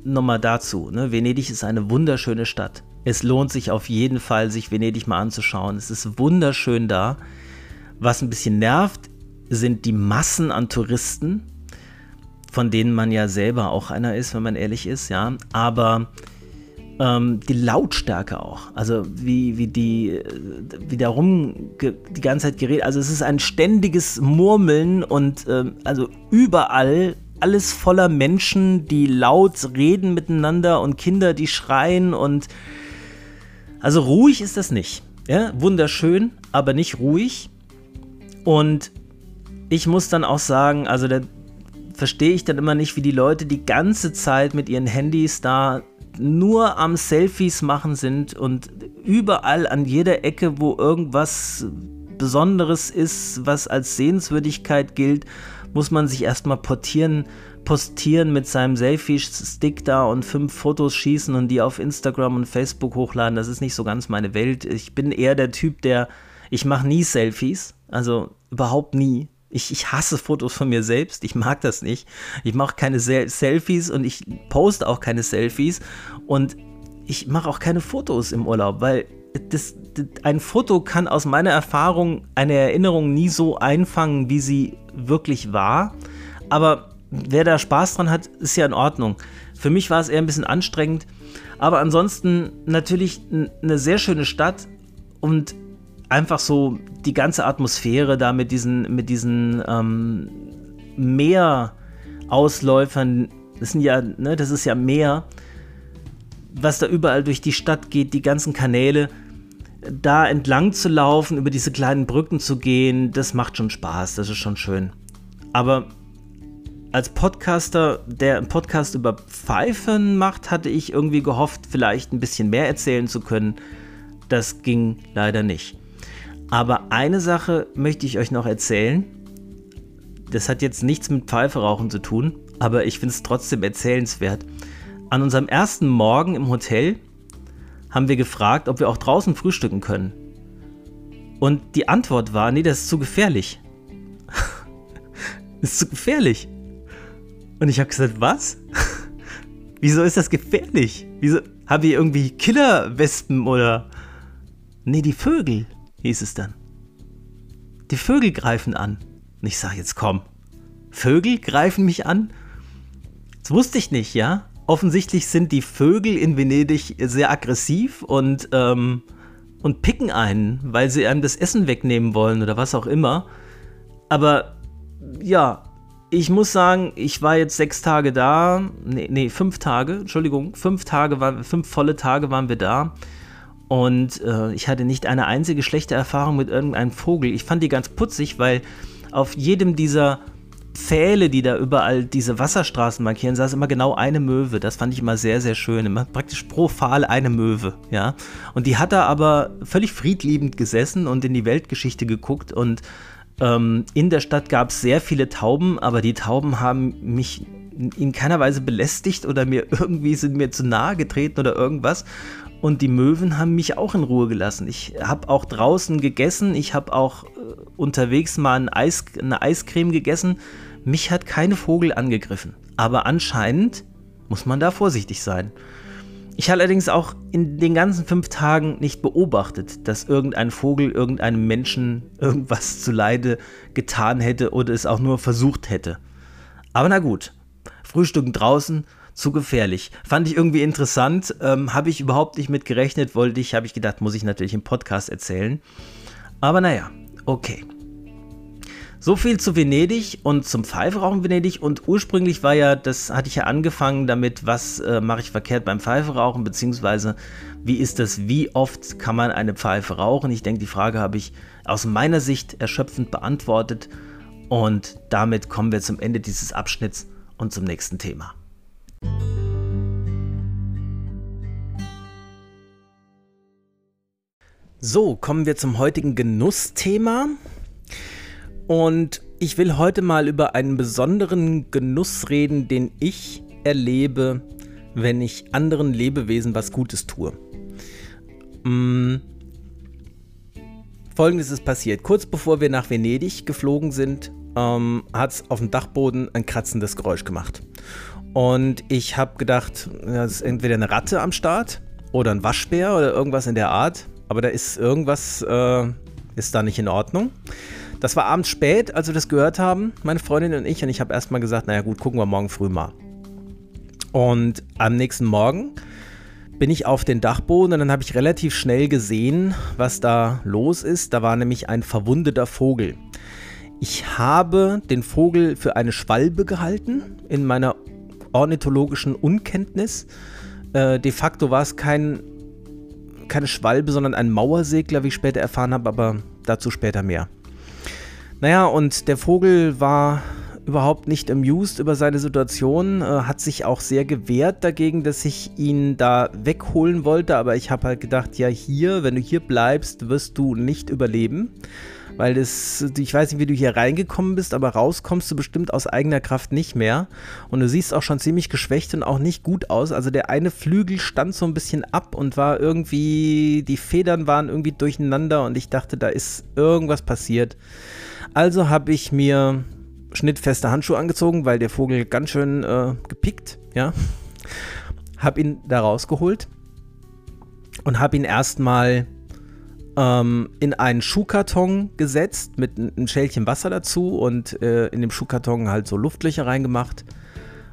nochmal dazu. Ne? Venedig ist eine wunderschöne Stadt. Es lohnt sich auf jeden Fall, sich Venedig mal anzuschauen. Es ist wunderschön da. Was ein bisschen nervt, sind die Massen an Touristen, von denen man ja selber auch einer ist, wenn man ehrlich ist, ja. Aber ähm, die Lautstärke auch, also wie, wie die, wie darum die ganze Zeit gerät. Also es ist ein ständiges Murmeln und ähm, also überall alles voller Menschen, die laut reden miteinander und Kinder, die schreien und also ruhig ist das nicht. Ja? Wunderschön, aber nicht ruhig. Und ich muss dann auch sagen, also da verstehe ich dann immer nicht, wie die Leute die ganze Zeit mit ihren Handys da nur am Selfies machen sind und überall an jeder Ecke, wo irgendwas Besonderes ist, was als Sehenswürdigkeit gilt, muss man sich erstmal portieren postieren mit seinem Selfie-Stick da und fünf Fotos schießen und die auf Instagram und Facebook hochladen. Das ist nicht so ganz meine Welt. Ich bin eher der Typ, der, ich mache nie Selfies, also überhaupt nie. Ich, ich hasse Fotos von mir selbst, ich mag das nicht. Ich mache keine Sel Selfies und ich poste auch keine Selfies und ich mache auch keine Fotos im Urlaub, weil das, das, ein Foto kann aus meiner Erfahrung eine Erinnerung nie so einfangen, wie sie wirklich war. Aber wer da Spaß dran hat, ist ja in Ordnung. Für mich war es eher ein bisschen anstrengend, aber ansonsten natürlich eine sehr schöne Stadt und einfach so die ganze Atmosphäre da mit diesen, mit diesen ähm, Meerausläufern, das sind ja, ne, das ist ja Meer, was da überall durch die Stadt geht, die ganzen Kanäle, da entlang zu laufen, über diese kleinen Brücken zu gehen, das macht schon Spaß, das ist schon schön. Aber als Podcaster, der einen Podcast über Pfeifen macht, hatte ich irgendwie gehofft, vielleicht ein bisschen mehr erzählen zu können. Das ging leider nicht. Aber eine Sache möchte ich euch noch erzählen. Das hat jetzt nichts mit Pfeiferauchen zu tun, aber ich finde es trotzdem erzählenswert. An unserem ersten Morgen im Hotel haben wir gefragt, ob wir auch draußen frühstücken können. Und die Antwort war, nee, das ist zu gefährlich. das [laughs] ist zu gefährlich. Und ich habe gesagt, was? [laughs] Wieso ist das gefährlich? Wieso haben wir irgendwie Killerwespen oder... Nee, die Vögel, hieß es dann. Die Vögel greifen an. Und ich sage jetzt, komm, Vögel greifen mich an? Das wusste ich nicht, ja? Offensichtlich sind die Vögel in Venedig sehr aggressiv und, ähm, und picken einen, weil sie einem das Essen wegnehmen wollen oder was auch immer. Aber ja, ich muss sagen, ich war jetzt sechs Tage da. Nee, nee, fünf Tage, Entschuldigung, fünf Tage waren, fünf volle Tage waren wir da. Und äh, ich hatte nicht eine einzige schlechte Erfahrung mit irgendeinem Vogel. Ich fand die ganz putzig, weil auf jedem dieser Pfähle, die da überall diese Wasserstraßen markieren, saß immer genau eine Möwe. Das fand ich immer sehr, sehr schön. Immer praktisch pro Pfahl eine Möwe, ja. Und die hat da aber völlig friedliebend gesessen und in die Weltgeschichte geguckt und ähm, in der Stadt gab es sehr viele Tauben, aber die Tauben haben mich in keiner Weise belästigt oder mir [laughs] irgendwie sind mir zu nahe getreten oder irgendwas. Und die Möwen haben mich auch in Ruhe gelassen. Ich habe auch draußen gegessen. Ich habe auch äh, unterwegs mal ein Eis, eine Eiscreme gegessen. Mich hat keine Vogel angegriffen. Aber anscheinend muss man da vorsichtig sein. Ich habe allerdings auch in den ganzen fünf Tagen nicht beobachtet, dass irgendein Vogel irgendeinem Menschen irgendwas zuleide getan hätte oder es auch nur versucht hätte. Aber na gut, Frühstücken draußen, zu gefährlich. Fand ich irgendwie interessant, ähm, habe ich überhaupt nicht mit gerechnet, wollte ich, habe ich gedacht, muss ich natürlich im Podcast erzählen. Aber naja, okay. So viel zu Venedig und zum Pfeiferauchen Venedig. Und ursprünglich war ja, das hatte ich ja angefangen damit, was äh, mache ich verkehrt beim Pfeiferauchen, beziehungsweise wie ist das, wie oft kann man eine Pfeife rauchen? Ich denke, die Frage habe ich aus meiner Sicht erschöpfend beantwortet. Und damit kommen wir zum Ende dieses Abschnitts und zum nächsten Thema. So, kommen wir zum heutigen Genussthema. Und ich will heute mal über einen besonderen Genuss reden, den ich erlebe, wenn ich anderen Lebewesen was Gutes tue. Hm. Folgendes ist passiert. Kurz bevor wir nach Venedig geflogen sind, ähm, hat es auf dem Dachboden ein kratzendes Geräusch gemacht. Und ich habe gedacht, das ist entweder eine Ratte am Start oder ein Waschbär oder irgendwas in der Art. Aber da ist irgendwas, äh, ist da nicht in Ordnung. Das war abends spät, als wir das gehört haben, meine Freundin und ich. Und ich habe erstmal gesagt, naja gut, gucken wir morgen früh mal. Und am nächsten Morgen bin ich auf den Dachboden und dann habe ich relativ schnell gesehen, was da los ist. Da war nämlich ein verwundeter Vogel. Ich habe den Vogel für eine Schwalbe gehalten in meiner ornithologischen Unkenntnis. Äh, de facto war es kein keine Schwalbe, sondern ein Mauersegler, wie ich später erfahren habe, aber dazu später mehr. Naja, und der Vogel war überhaupt nicht amused über seine Situation, äh, hat sich auch sehr gewehrt dagegen, dass ich ihn da wegholen wollte, aber ich habe halt gedacht, ja hier, wenn du hier bleibst, wirst du nicht überleben weil das, ich weiß nicht, wie du hier reingekommen bist, aber rauskommst du bestimmt aus eigener Kraft nicht mehr. Und du siehst auch schon ziemlich geschwächt und auch nicht gut aus. Also der eine Flügel stand so ein bisschen ab und war irgendwie, die Federn waren irgendwie durcheinander und ich dachte, da ist irgendwas passiert. Also habe ich mir schnittfeste Handschuhe angezogen, weil der Vogel ganz schön äh, gepickt, ja. Hab ihn da rausgeholt und habe ihn erstmal ähm, in einen Schuhkarton gesetzt mit einem Schälchen Wasser dazu und äh, in dem Schuhkarton halt so Luftlöcher reingemacht.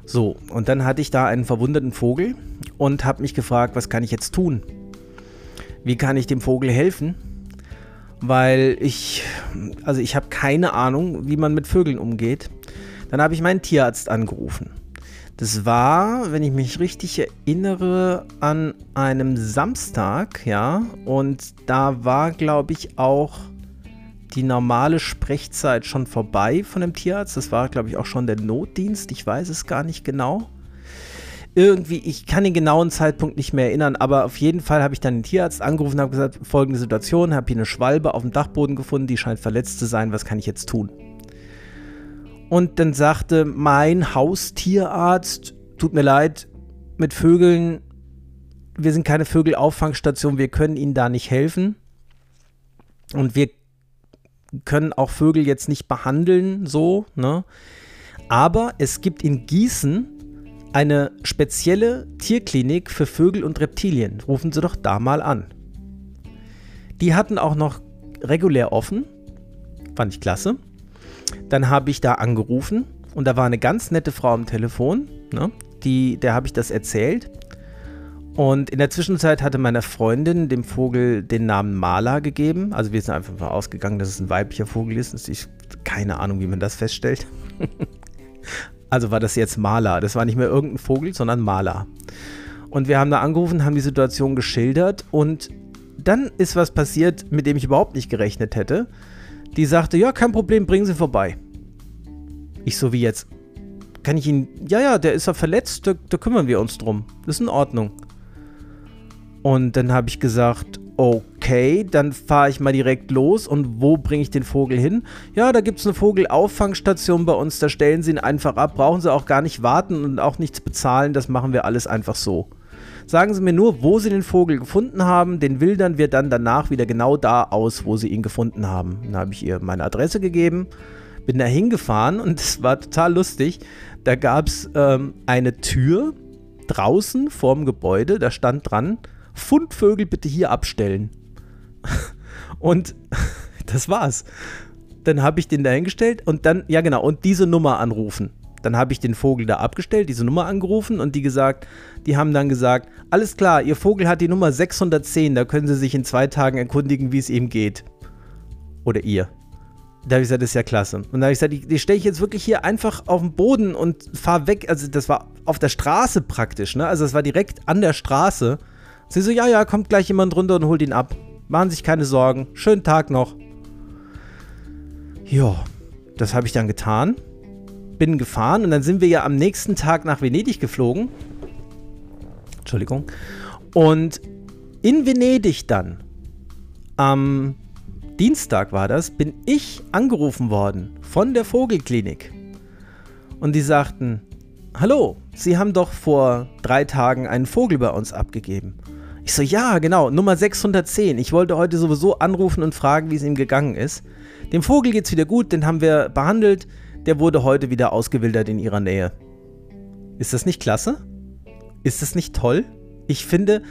So, und dann hatte ich da einen verwundeten Vogel und habe mich gefragt, was kann ich jetzt tun? Wie kann ich dem Vogel helfen? Weil ich, also ich habe keine Ahnung, wie man mit Vögeln umgeht. Dann habe ich meinen Tierarzt angerufen. Das war, wenn ich mich richtig erinnere, an einem Samstag, ja. Und da war, glaube ich, auch die normale Sprechzeit schon vorbei von dem Tierarzt. Das war, glaube ich, auch schon der Notdienst. Ich weiß es gar nicht genau. Irgendwie, ich kann den genauen Zeitpunkt nicht mehr erinnern, aber auf jeden Fall habe ich dann den Tierarzt angerufen und habe gesagt, folgende Situation, habe hier eine Schwalbe auf dem Dachboden gefunden, die scheint verletzt zu sein, was kann ich jetzt tun? Und dann sagte mein Haustierarzt, tut mir leid, mit Vögeln, wir sind keine Vögelauffangstation, wir können Ihnen da nicht helfen. Und wir können auch Vögel jetzt nicht behandeln, so, ne? Aber es gibt in Gießen eine spezielle Tierklinik für Vögel und Reptilien. Rufen Sie doch da mal an. Die hatten auch noch regulär offen. Fand ich klasse. Dann habe ich da angerufen und da war eine ganz nette Frau am Telefon. Ne? Die, der habe ich das erzählt. Und in der Zwischenzeit hatte meine Freundin dem Vogel den Namen Mala gegeben. Also wir sind einfach mal ausgegangen, dass es ein weiblicher Vogel ist. Ich keine Ahnung, wie man das feststellt. [laughs] also war das jetzt Mala. Das war nicht mehr irgendein Vogel, sondern Mala. Und wir haben da angerufen, haben die Situation geschildert und dann ist was passiert, mit dem ich überhaupt nicht gerechnet hätte. Die sagte, ja, kein Problem, bringen Sie vorbei. Ich so wie jetzt, kann ich ihn, ja, ja, der ist ja verletzt, da, da kümmern wir uns drum. Das ist in Ordnung. Und dann habe ich gesagt, okay, dann fahre ich mal direkt los und wo bringe ich den Vogel hin? Ja, da gibt es eine Vogelauffangstation bei uns, da stellen Sie ihn einfach ab, brauchen Sie auch gar nicht warten und auch nichts bezahlen, das machen wir alles einfach so. Sagen Sie mir nur, wo Sie den Vogel gefunden haben, den wildern wir dann danach wieder genau da aus, wo Sie ihn gefunden haben. Dann habe ich ihr meine Adresse gegeben, bin da hingefahren und [laughs] es war total lustig. Da gab es ähm, eine Tür draußen vorm Gebäude, da stand dran, Fundvögel bitte hier abstellen. [laughs] Und [laughs] das war's. Dann habe ich den dahingestellt und dann, ja genau, und diese Nummer anrufen. Dann habe ich den Vogel da abgestellt, diese Nummer angerufen und die gesagt, die haben dann gesagt, alles klar, Ihr Vogel hat die Nummer 610, da können Sie sich in zwei Tagen erkundigen, wie es ihm geht. Oder ihr. Da habe ich gesagt, das ist ja klasse. Und da habe ich gesagt, die, die stelle ich jetzt wirklich hier einfach auf den Boden und fahre weg. Also das war auf der Straße praktisch, ne? Also das war direkt an der Straße. Sie so, ja, ja, kommt gleich jemand runter und holt ihn ab. Machen sich keine Sorgen. Schönen Tag noch. Ja, das habe ich dann getan. Bin gefahren und dann sind wir ja am nächsten Tag nach Venedig geflogen. Entschuldigung. Und in Venedig dann, am Dienstag war das, bin ich angerufen worden von der Vogelklinik. Und die sagten, hallo, Sie haben doch vor drei Tagen einen Vogel bei uns abgegeben. Ich so, ja, genau, Nummer 610. Ich wollte heute sowieso anrufen und fragen, wie es ihm gegangen ist. Dem Vogel geht's wieder gut, den haben wir behandelt. Der wurde heute wieder ausgewildert in ihrer Nähe. Ist das nicht klasse? Ist das nicht toll? Ich finde,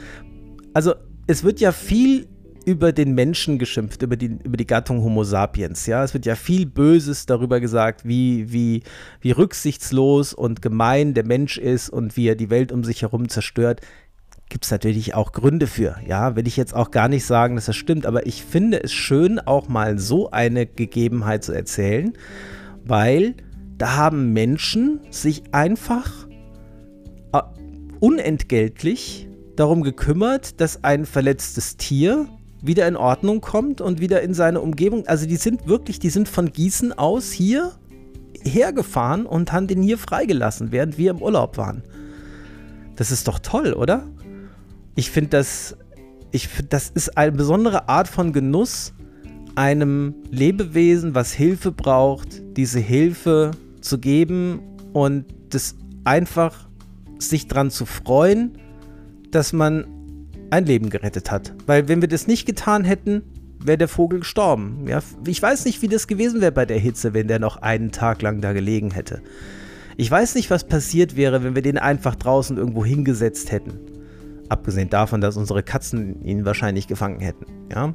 also es wird ja viel über den Menschen geschimpft, über die, über die Gattung Homo sapiens. Ja, es wird ja viel Böses darüber gesagt, wie, wie, wie rücksichtslos und gemein der Mensch ist und wie er die Welt um sich herum zerstört gibt es natürlich auch Gründe für. Ja, will ich jetzt auch gar nicht sagen, dass das stimmt, aber ich finde es schön, auch mal so eine Gegebenheit zu erzählen, weil da haben Menschen sich einfach äh, unentgeltlich darum gekümmert, dass ein verletztes Tier wieder in Ordnung kommt und wieder in seine Umgebung. Also die sind wirklich, die sind von Gießen aus hier hergefahren und haben den hier freigelassen, während wir im Urlaub waren. Das ist doch toll, oder? Ich finde das, ich find, das ist eine besondere Art von Genuss, einem Lebewesen, was Hilfe braucht, diese Hilfe zu geben und das einfach sich dran zu freuen, dass man ein Leben gerettet hat. Weil wenn wir das nicht getan hätten, wäre der Vogel gestorben. Ja, ich weiß nicht, wie das gewesen wäre bei der Hitze, wenn der noch einen Tag lang da gelegen hätte. Ich weiß nicht, was passiert wäre, wenn wir den einfach draußen irgendwo hingesetzt hätten. Abgesehen davon, dass unsere Katzen ihn wahrscheinlich gefangen hätten. Ja.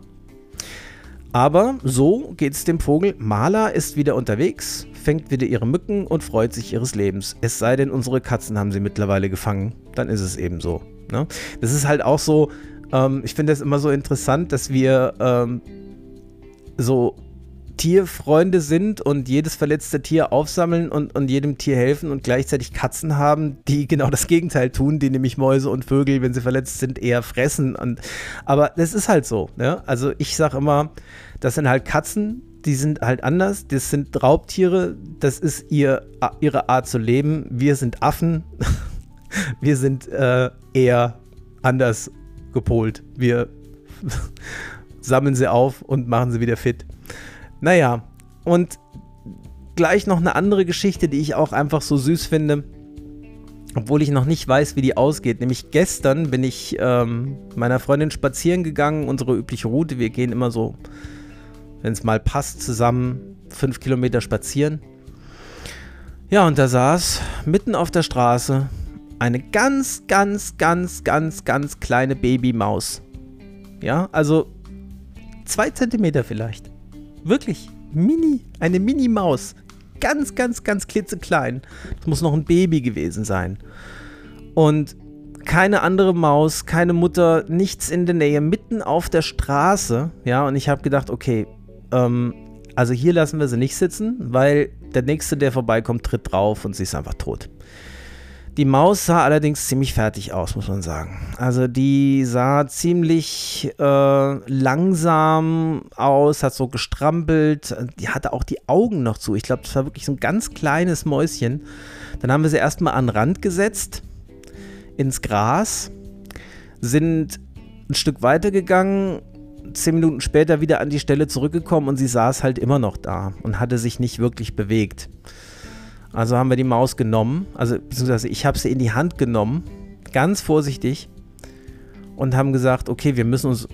Aber so geht es dem Vogel. Mala ist wieder unterwegs, fängt wieder ihre Mücken und freut sich ihres Lebens. Es sei denn, unsere Katzen haben sie mittlerweile gefangen. Dann ist es eben so. Ne? Das ist halt auch so, ähm, ich finde das immer so interessant, dass wir ähm, so Tierfreunde sind und jedes verletzte Tier aufsammeln und, und jedem Tier helfen und gleichzeitig Katzen haben, die [laughs] genau das Gegenteil tun, die nämlich Mäuse und Vögel, wenn sie verletzt sind, eher fressen. Und, aber das ist halt so. Ne? Also ich sage immer, das sind halt Katzen, die sind halt anders, das sind Raubtiere, das ist ihr, ihre Art zu leben. Wir sind Affen, [laughs] wir sind äh, eher anders gepolt. Wir [laughs] sammeln sie auf und machen sie wieder fit. Naja, und gleich noch eine andere Geschichte, die ich auch einfach so süß finde obwohl ich noch nicht weiß, wie die ausgeht. Nämlich gestern bin ich ähm, meiner Freundin spazieren gegangen, unsere übliche Route. Wir gehen immer so, wenn es mal passt, zusammen fünf Kilometer spazieren. Ja, und da saß mitten auf der Straße eine ganz, ganz, ganz, ganz, ganz kleine Babymaus. Ja, also zwei Zentimeter vielleicht. Wirklich, mini, eine Mini-Maus ganz, ganz, ganz klitzeklein. Das muss noch ein Baby gewesen sein. Und keine andere Maus, keine Mutter, nichts in der Nähe, mitten auf der Straße. Ja, und ich habe gedacht, okay, ähm, also hier lassen wir sie nicht sitzen, weil der nächste, der vorbeikommt, tritt drauf und sie ist einfach tot. Die Maus sah allerdings ziemlich fertig aus, muss man sagen. Also die sah ziemlich äh, langsam aus, hat so gestrampelt. Die hatte auch die Augen noch zu. Ich glaube, das war wirklich so ein ganz kleines Mäuschen. Dann haben wir sie erstmal an den Rand gesetzt, ins Gras, sind ein Stück weiter gegangen, zehn Minuten später wieder an die Stelle zurückgekommen und sie saß halt immer noch da und hatte sich nicht wirklich bewegt. Also haben wir die Maus genommen, also beziehungsweise ich habe sie in die Hand genommen, ganz vorsichtig und haben gesagt, okay, wir müssen uns,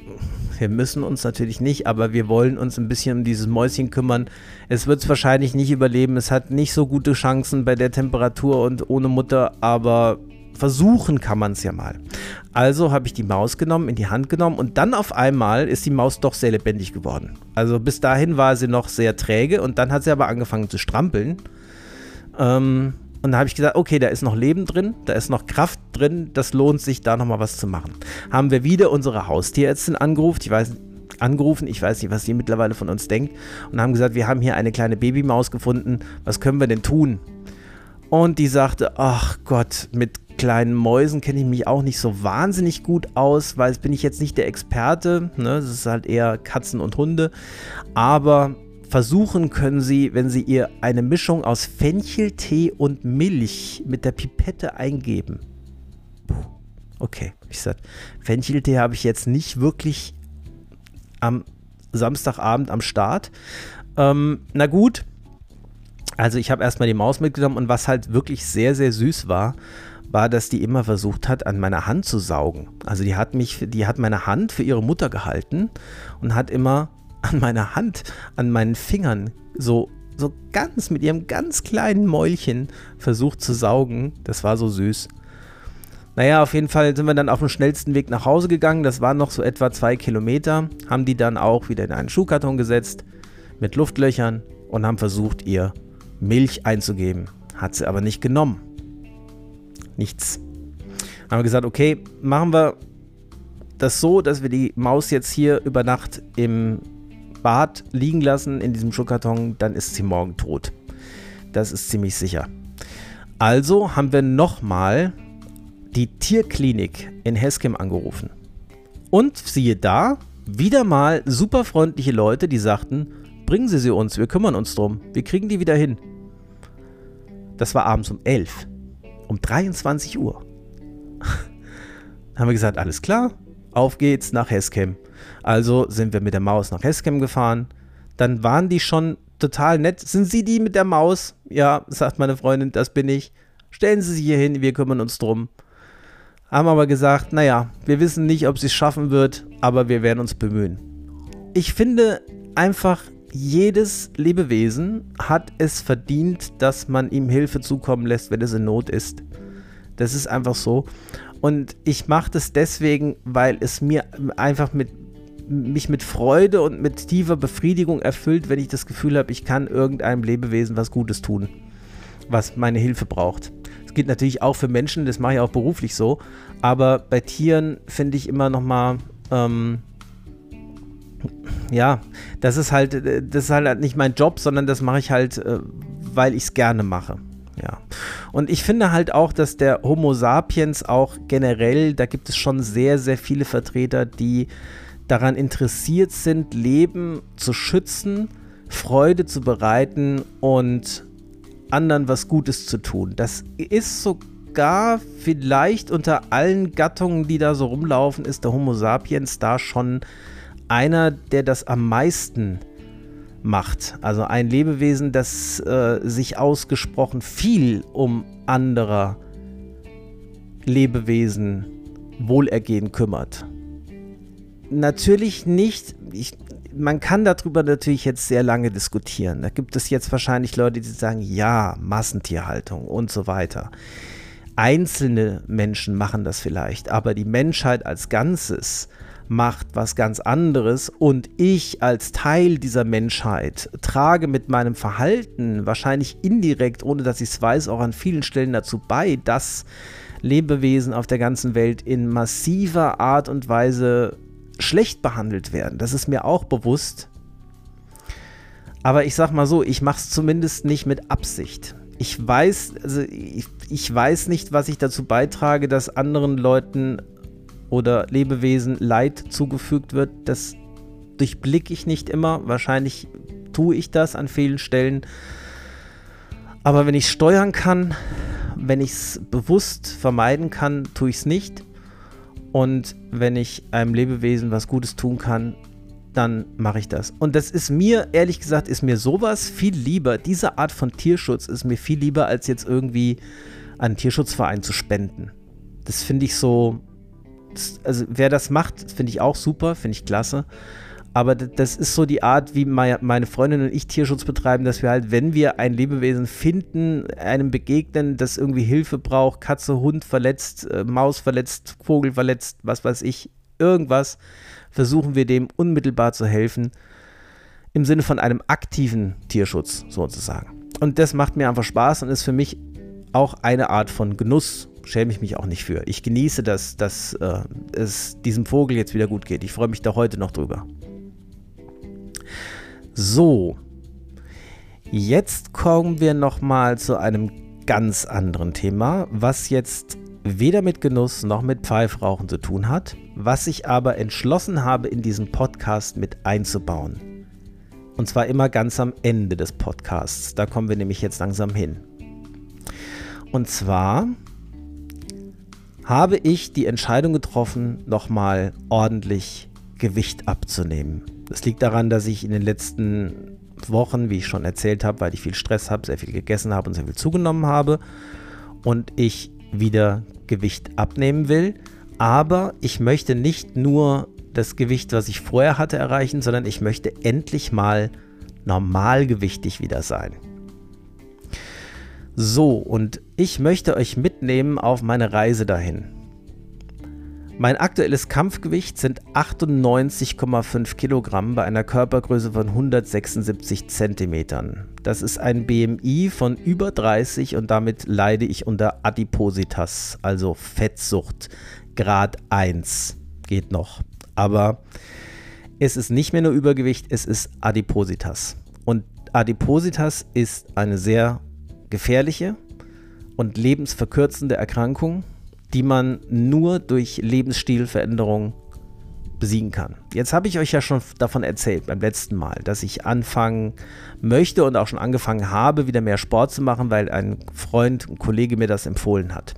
wir müssen uns natürlich nicht, aber wir wollen uns ein bisschen um dieses Mäuschen kümmern. Es wird es wahrscheinlich nicht überleben, es hat nicht so gute Chancen bei der Temperatur und ohne Mutter, aber versuchen kann man es ja mal. Also habe ich die Maus genommen, in die Hand genommen und dann auf einmal ist die Maus doch sehr lebendig geworden. Also bis dahin war sie noch sehr träge und dann hat sie aber angefangen zu strampeln. Ähm, und da habe ich gesagt, okay, da ist noch Leben drin, da ist noch Kraft drin, das lohnt sich, da nochmal was zu machen. Haben wir wieder unsere Haustierärztin angerufen, ich weiß, angerufen, ich weiß nicht, was sie mittlerweile von uns denkt, und haben gesagt, wir haben hier eine kleine Babymaus gefunden, was können wir denn tun? Und die sagte, ach Gott, mit kleinen Mäusen kenne ich mich auch nicht so wahnsinnig gut aus, weil bin ich jetzt nicht der Experte, ne? das ist halt eher Katzen und Hunde, aber Versuchen können Sie, wenn Sie ihr eine Mischung aus Fencheltee und Milch mit der Pipette eingeben. Okay, ich sag, Fencheltee habe ich jetzt nicht wirklich am Samstagabend am Start. Ähm, na gut, also ich habe erstmal die Maus mitgenommen und was halt wirklich sehr, sehr süß war, war, dass die immer versucht hat, an meiner Hand zu saugen. Also die hat mich, die hat meine Hand für ihre Mutter gehalten und hat immer an meiner Hand, an meinen Fingern so, so ganz mit ihrem ganz kleinen Mäulchen versucht zu saugen. Das war so süß. Naja, auf jeden Fall sind wir dann auf dem schnellsten Weg nach Hause gegangen. Das waren noch so etwa zwei Kilometer. Haben die dann auch wieder in einen Schuhkarton gesetzt mit Luftlöchern und haben versucht, ihr Milch einzugeben. Hat sie aber nicht genommen. Nichts. Haben wir gesagt, okay, machen wir das so, dass wir die Maus jetzt hier über Nacht im Bad liegen lassen in diesem Schuhkarton, dann ist sie morgen tot. Das ist ziemlich sicher. Also haben wir nochmal die Tierklinik in Heskim angerufen. Und siehe da, wieder mal super freundliche Leute, die sagten, bringen Sie sie uns, wir kümmern uns drum, wir kriegen die wieder hin. Das war abends um 11, um 23 Uhr. [laughs] Haben wir gesagt, alles klar, auf geht's nach Heskem. Also sind wir mit der Maus nach Heskem gefahren. Dann waren die schon total nett. Sind Sie die mit der Maus? Ja, sagt meine Freundin, das bin ich. Stellen Sie sich hier hin, wir kümmern uns drum. Haben aber gesagt, naja, wir wissen nicht, ob sie es schaffen wird, aber wir werden uns bemühen. Ich finde einfach, jedes Lebewesen hat es verdient, dass man ihm Hilfe zukommen lässt, wenn es in Not ist. Das ist einfach so. Und ich mache das deswegen, weil es mir einfach mit mich mit Freude und mit tiefer Befriedigung erfüllt, wenn ich das Gefühl habe, ich kann irgendeinem Lebewesen was Gutes tun, was meine Hilfe braucht. Das geht natürlich auch für Menschen, das mache ich auch beruflich so, aber bei Tieren finde ich immer noch mal ähm, ja, das ist halt, das ist halt nicht mein Job, sondern das mache ich halt, äh, weil ich es gerne mache. Ja. Und ich finde halt auch, dass der Homo sapiens auch generell, da gibt es schon sehr, sehr viele Vertreter, die daran interessiert sind, Leben zu schützen, Freude zu bereiten und anderen was Gutes zu tun. Das ist sogar vielleicht unter allen Gattungen, die da so rumlaufen, ist der Homo sapiens da schon einer, der das am meisten macht. Also ein Lebewesen, das äh, sich ausgesprochen viel um anderer Lebewesen Wohlergehen kümmert. Natürlich nicht, ich, man kann darüber natürlich jetzt sehr lange diskutieren. Da gibt es jetzt wahrscheinlich Leute, die sagen, ja, Massentierhaltung und so weiter. Einzelne Menschen machen das vielleicht, aber die Menschheit als Ganzes macht was ganz anderes und ich als Teil dieser Menschheit trage mit meinem Verhalten wahrscheinlich indirekt, ohne dass ich es weiß, auch an vielen Stellen dazu bei, dass Lebewesen auf der ganzen Welt in massiver Art und Weise schlecht behandelt werden. Das ist mir auch bewusst. Aber ich sag mal so, ich mache es zumindest nicht mit Absicht. Ich weiß, also ich, ich weiß nicht, was ich dazu beitrage, dass anderen Leuten oder Lebewesen Leid zugefügt wird. Das durchblicke ich nicht immer. Wahrscheinlich tue ich das an vielen Stellen. Aber wenn ich steuern kann, wenn ich es bewusst vermeiden kann, tue ich es nicht. Und wenn ich einem Lebewesen was Gutes tun kann, dann mache ich das. Und das ist mir, ehrlich gesagt, ist mir sowas viel lieber. Diese Art von Tierschutz ist mir viel lieber, als jetzt irgendwie einen Tierschutzverein zu spenden. Das finde ich so, also wer das macht, finde ich auch super, finde ich klasse. Aber das ist so die Art, wie meine Freundin und ich Tierschutz betreiben, dass wir halt, wenn wir ein Lebewesen finden, einem begegnen, das irgendwie Hilfe braucht, Katze, Hund verletzt, äh, Maus verletzt, Vogel verletzt, was weiß ich, irgendwas, versuchen wir dem unmittelbar zu helfen. Im Sinne von einem aktiven Tierschutz sozusagen. Und das macht mir einfach Spaß und ist für mich auch eine Art von Genuss schäme ich mich auch nicht für. Ich genieße, dass, dass äh, es diesem Vogel jetzt wieder gut geht. Ich freue mich da heute noch drüber. So, jetzt kommen wir nochmal zu einem ganz anderen Thema, was jetzt weder mit Genuss noch mit Pfeifrauchen zu tun hat, was ich aber entschlossen habe, in diesen Podcast mit einzubauen. Und zwar immer ganz am Ende des Podcasts. Da kommen wir nämlich jetzt langsam hin. Und zwar habe ich die Entscheidung getroffen, nochmal ordentlich Gewicht abzunehmen. Das liegt daran, dass ich in den letzten Wochen, wie ich schon erzählt habe, weil ich viel Stress habe, sehr viel gegessen habe und sehr viel zugenommen habe und ich wieder Gewicht abnehmen will. Aber ich möchte nicht nur das Gewicht, was ich vorher hatte, erreichen, sondern ich möchte endlich mal normalgewichtig wieder sein. So, und ich möchte euch mitnehmen auf meine Reise dahin. Mein aktuelles Kampfgewicht sind 98,5 Kilogramm bei einer Körpergröße von 176 Zentimetern. Das ist ein BMI von über 30 und damit leide ich unter Adipositas, also Fettsucht, Grad 1. Geht noch. Aber es ist nicht mehr nur Übergewicht, es ist Adipositas. Und Adipositas ist eine sehr gefährliche und lebensverkürzende Erkrankung, die man nur durch Lebensstilveränderung besiegen kann. Jetzt habe ich euch ja schon davon erzählt beim letzten Mal, dass ich anfangen möchte und auch schon angefangen habe, wieder mehr Sport zu machen, weil ein Freund, ein Kollege mir das empfohlen hat.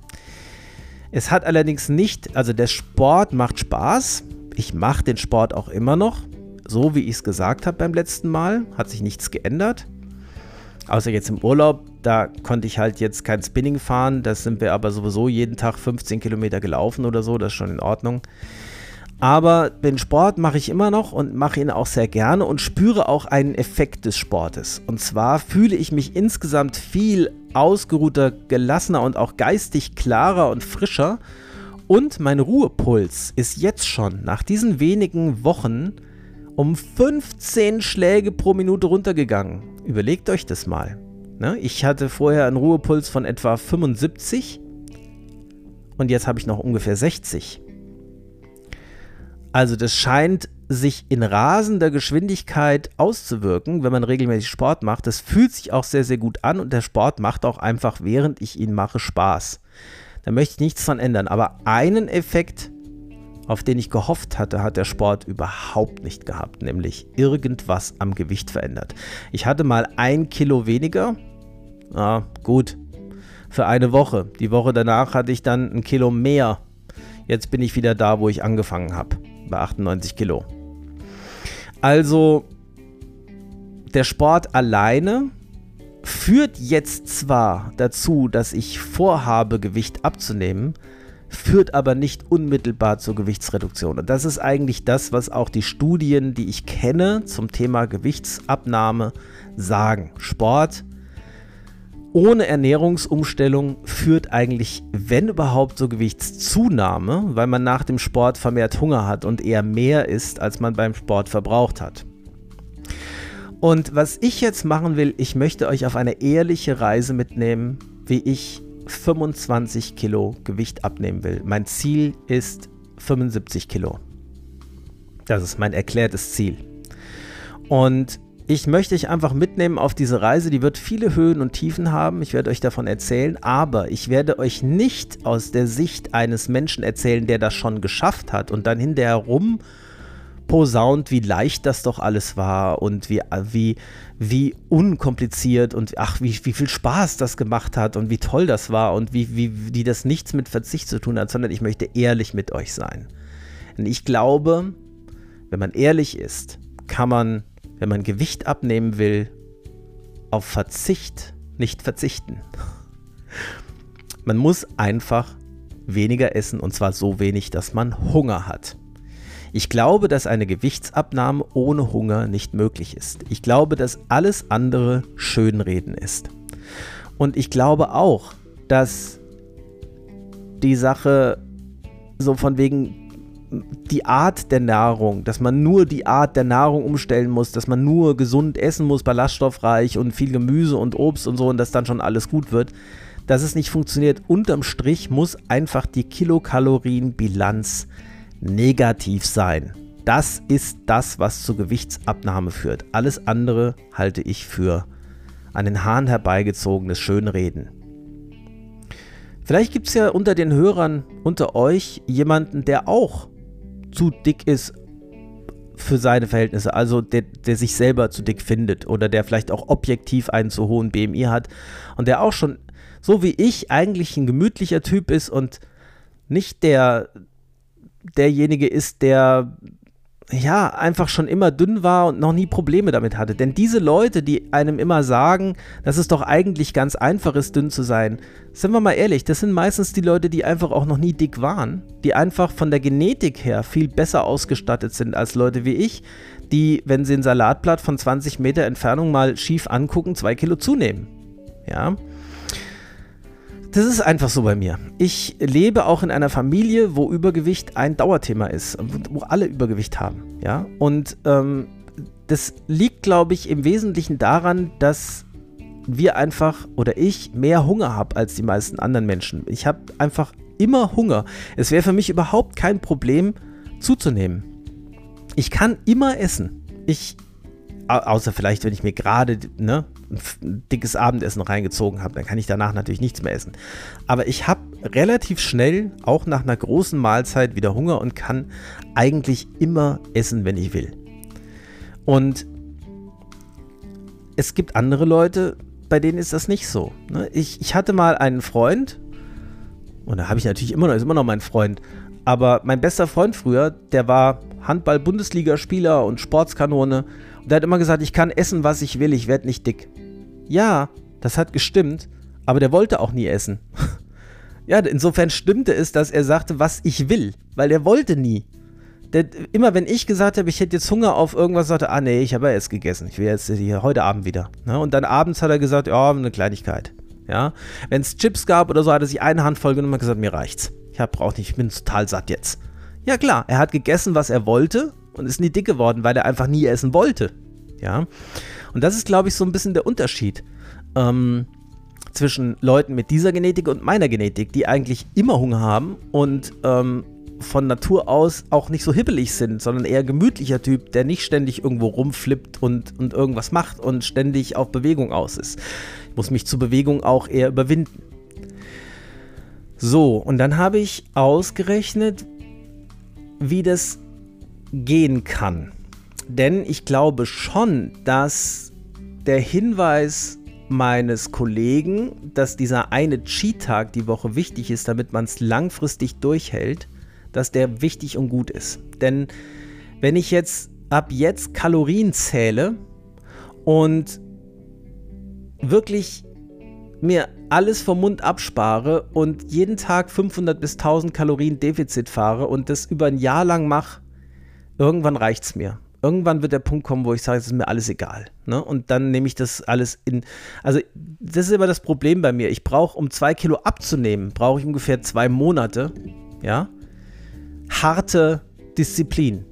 Es hat allerdings nicht, also der Sport macht Spaß. Ich mache den Sport auch immer noch, so wie ich es gesagt habe beim letzten Mal, hat sich nichts geändert. Außer jetzt im Urlaub, da konnte ich halt jetzt kein Spinning fahren. Das sind wir aber sowieso jeden Tag 15 Kilometer gelaufen oder so. Das ist schon in Ordnung. Aber den Sport mache ich immer noch und mache ihn auch sehr gerne und spüre auch einen Effekt des Sportes. Und zwar fühle ich mich insgesamt viel ausgeruhter, gelassener und auch geistig klarer und frischer. Und mein Ruhepuls ist jetzt schon nach diesen wenigen Wochen um 15 Schläge pro Minute runtergegangen. Überlegt euch das mal. Ne? Ich hatte vorher einen Ruhepuls von etwa 75 und jetzt habe ich noch ungefähr 60. Also das scheint sich in rasender Geschwindigkeit auszuwirken, wenn man regelmäßig Sport macht. Das fühlt sich auch sehr, sehr gut an und der Sport macht auch einfach, während ich ihn mache, Spaß. Da möchte ich nichts dran ändern. Aber einen Effekt auf den ich gehofft hatte, hat der Sport überhaupt nicht gehabt, nämlich irgendwas am Gewicht verändert. Ich hatte mal ein Kilo weniger. Ah, gut. Für eine Woche. Die Woche danach hatte ich dann ein Kilo mehr. Jetzt bin ich wieder da, wo ich angefangen habe. Bei 98 Kilo. Also, der Sport alleine führt jetzt zwar dazu, dass ich vorhabe, Gewicht abzunehmen, führt aber nicht unmittelbar zur Gewichtsreduktion. Und das ist eigentlich das, was auch die Studien, die ich kenne zum Thema Gewichtsabnahme sagen. Sport ohne Ernährungsumstellung führt eigentlich, wenn überhaupt, zur Gewichtszunahme, weil man nach dem Sport vermehrt Hunger hat und eher mehr isst, als man beim Sport verbraucht hat. Und was ich jetzt machen will, ich möchte euch auf eine ehrliche Reise mitnehmen, wie ich 25 Kilo Gewicht abnehmen will. Mein Ziel ist 75 Kilo. Das ist mein erklärtes Ziel. Und ich möchte euch einfach mitnehmen auf diese Reise. Die wird viele Höhen und Tiefen haben. Ich werde euch davon erzählen. Aber ich werde euch nicht aus der Sicht eines Menschen erzählen, der das schon geschafft hat und dann hinterher rum posaunt, wie leicht das doch alles war und wie, wie, wie unkompliziert und ach, wie, wie viel Spaß das gemacht hat und wie toll das war und wie, wie, wie das nichts mit Verzicht zu tun hat, sondern ich möchte ehrlich mit euch sein. Und ich glaube, wenn man ehrlich ist, kann man, wenn man Gewicht abnehmen will, auf Verzicht nicht verzichten. Man muss einfach weniger essen und zwar so wenig, dass man Hunger hat. Ich glaube, dass eine Gewichtsabnahme ohne Hunger nicht möglich ist. Ich glaube, dass alles andere Schönreden ist. Und ich glaube auch, dass die Sache so von wegen die Art der Nahrung, dass man nur die Art der Nahrung umstellen muss, dass man nur gesund essen muss, ballaststoffreich und viel Gemüse und Obst und so und dass dann schon alles gut wird, dass es nicht funktioniert. Unterm Strich muss einfach die Kilokalorienbilanz negativ sein. Das ist das, was zur Gewichtsabnahme führt. Alles andere halte ich für an den Haaren herbeigezogenes Schönreden. Vielleicht gibt es ja unter den Hörern, unter euch, jemanden, der auch zu dick ist für seine Verhältnisse, also der, der sich selber zu dick findet oder der vielleicht auch objektiv einen zu hohen BMI hat und der auch schon, so wie ich, eigentlich ein gemütlicher Typ ist und nicht der, derjenige ist, der ja, einfach schon immer dünn war und noch nie Probleme damit hatte. Denn diese Leute, die einem immer sagen, dass es doch eigentlich ganz einfach ist, dünn zu sein, sind wir mal ehrlich, das sind meistens die Leute, die einfach auch noch nie dick waren, die einfach von der Genetik her viel besser ausgestattet sind als Leute wie ich, die, wenn sie ein Salatblatt von 20 Meter Entfernung mal schief angucken, zwei Kilo zunehmen. Ja. Das ist einfach so bei mir. Ich lebe auch in einer Familie, wo Übergewicht ein Dauerthema ist, wo alle Übergewicht haben. Ja? Und ähm, das liegt, glaube ich, im Wesentlichen daran, dass wir einfach oder ich mehr Hunger habe als die meisten anderen Menschen. Ich habe einfach immer Hunger. Es wäre für mich überhaupt kein Problem zuzunehmen. Ich kann immer essen. Ich außer vielleicht, wenn ich mir gerade ne, ein dickes Abendessen reingezogen habe, dann kann ich danach natürlich nichts mehr essen. Aber ich habe relativ schnell, auch nach einer großen Mahlzeit, wieder Hunger und kann eigentlich immer essen, wenn ich will. Und es gibt andere Leute, bei denen ist das nicht so. Ne? Ich, ich hatte mal einen Freund, und da habe ich natürlich immer noch, ist immer noch mein Freund, aber mein bester Freund früher, der war Handball-Bundesligaspieler und Sportskanone der hat immer gesagt, ich kann essen, was ich will, ich werde nicht dick. Ja, das hat gestimmt, aber der wollte auch nie essen. [laughs] ja, insofern stimmte es, dass er sagte, was ich will, weil er wollte nie. Der, immer wenn ich gesagt habe, ich hätte jetzt Hunger auf irgendwas, sagte, ah nee, ich habe ja erst gegessen, ich will jetzt hier heute Abend wieder. Ne? Und dann abends hat er gesagt, ja, eine Kleinigkeit. Ja, wenn es Chips gab oder so, hat er sich eine Handvoll genommen und gesagt, mir reicht's. Ich brauche nicht, ich bin total satt jetzt. Ja klar, er hat gegessen, was er wollte und ist nie dick geworden, weil er einfach nie essen wollte. Ja. Und das ist, glaube ich, so ein bisschen der Unterschied ähm, zwischen Leuten mit dieser Genetik und meiner Genetik, die eigentlich immer Hunger haben und ähm, von Natur aus auch nicht so hibbelig sind, sondern eher gemütlicher Typ, der nicht ständig irgendwo rumflippt und, und irgendwas macht und ständig auf Bewegung aus ist. Ich muss mich zur Bewegung auch eher überwinden. So, und dann habe ich ausgerechnet, wie das gehen kann. Denn ich glaube schon, dass der Hinweis meines Kollegen, dass dieser eine Cheat-Tag die Woche wichtig ist, damit man es langfristig durchhält, dass der wichtig und gut ist. Denn wenn ich jetzt ab jetzt Kalorien zähle und wirklich mir alles vom Mund abspare und jeden Tag 500 bis 1000 Kalorien Defizit fahre und das über ein Jahr lang mache, irgendwann reicht es mir. Irgendwann wird der Punkt kommen, wo ich sage, es ist mir alles egal. Ne? Und dann nehme ich das alles in. Also, das ist immer das Problem bei mir. Ich brauche, um zwei Kilo abzunehmen, brauche ich ungefähr zwei Monate. Ja. Harte Disziplin.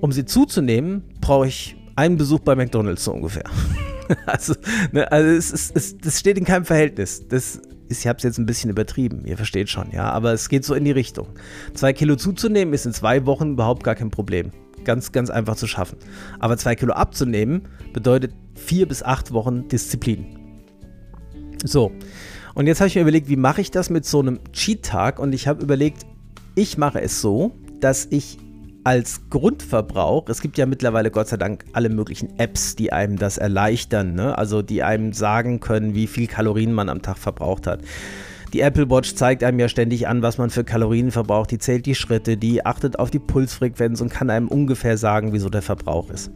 Um sie zuzunehmen, brauche ich einen Besuch bei McDonalds so ungefähr. [laughs] [laughs] also, ne, also es, es, es, das steht in keinem Verhältnis. Das ist, ich habe es jetzt ein bisschen übertrieben, ihr versteht schon, ja, aber es geht so in die Richtung. Zwei Kilo zuzunehmen ist in zwei Wochen überhaupt gar kein Problem. Ganz, ganz einfach zu schaffen. Aber zwei Kilo abzunehmen bedeutet vier bis acht Wochen Disziplin. So, und jetzt habe ich mir überlegt, wie mache ich das mit so einem Cheat-Tag? Und ich habe überlegt, ich mache es so, dass ich als Grundverbrauch, es gibt ja mittlerweile Gott sei Dank alle möglichen Apps, die einem das erleichtern, ne? also die einem sagen können, wie viel Kalorien man am Tag verbraucht hat. Die Apple Watch zeigt einem ja ständig an, was man für Kalorien verbraucht. Die zählt die Schritte, die achtet auf die Pulsfrequenz und kann einem ungefähr sagen, wieso der Verbrauch ist.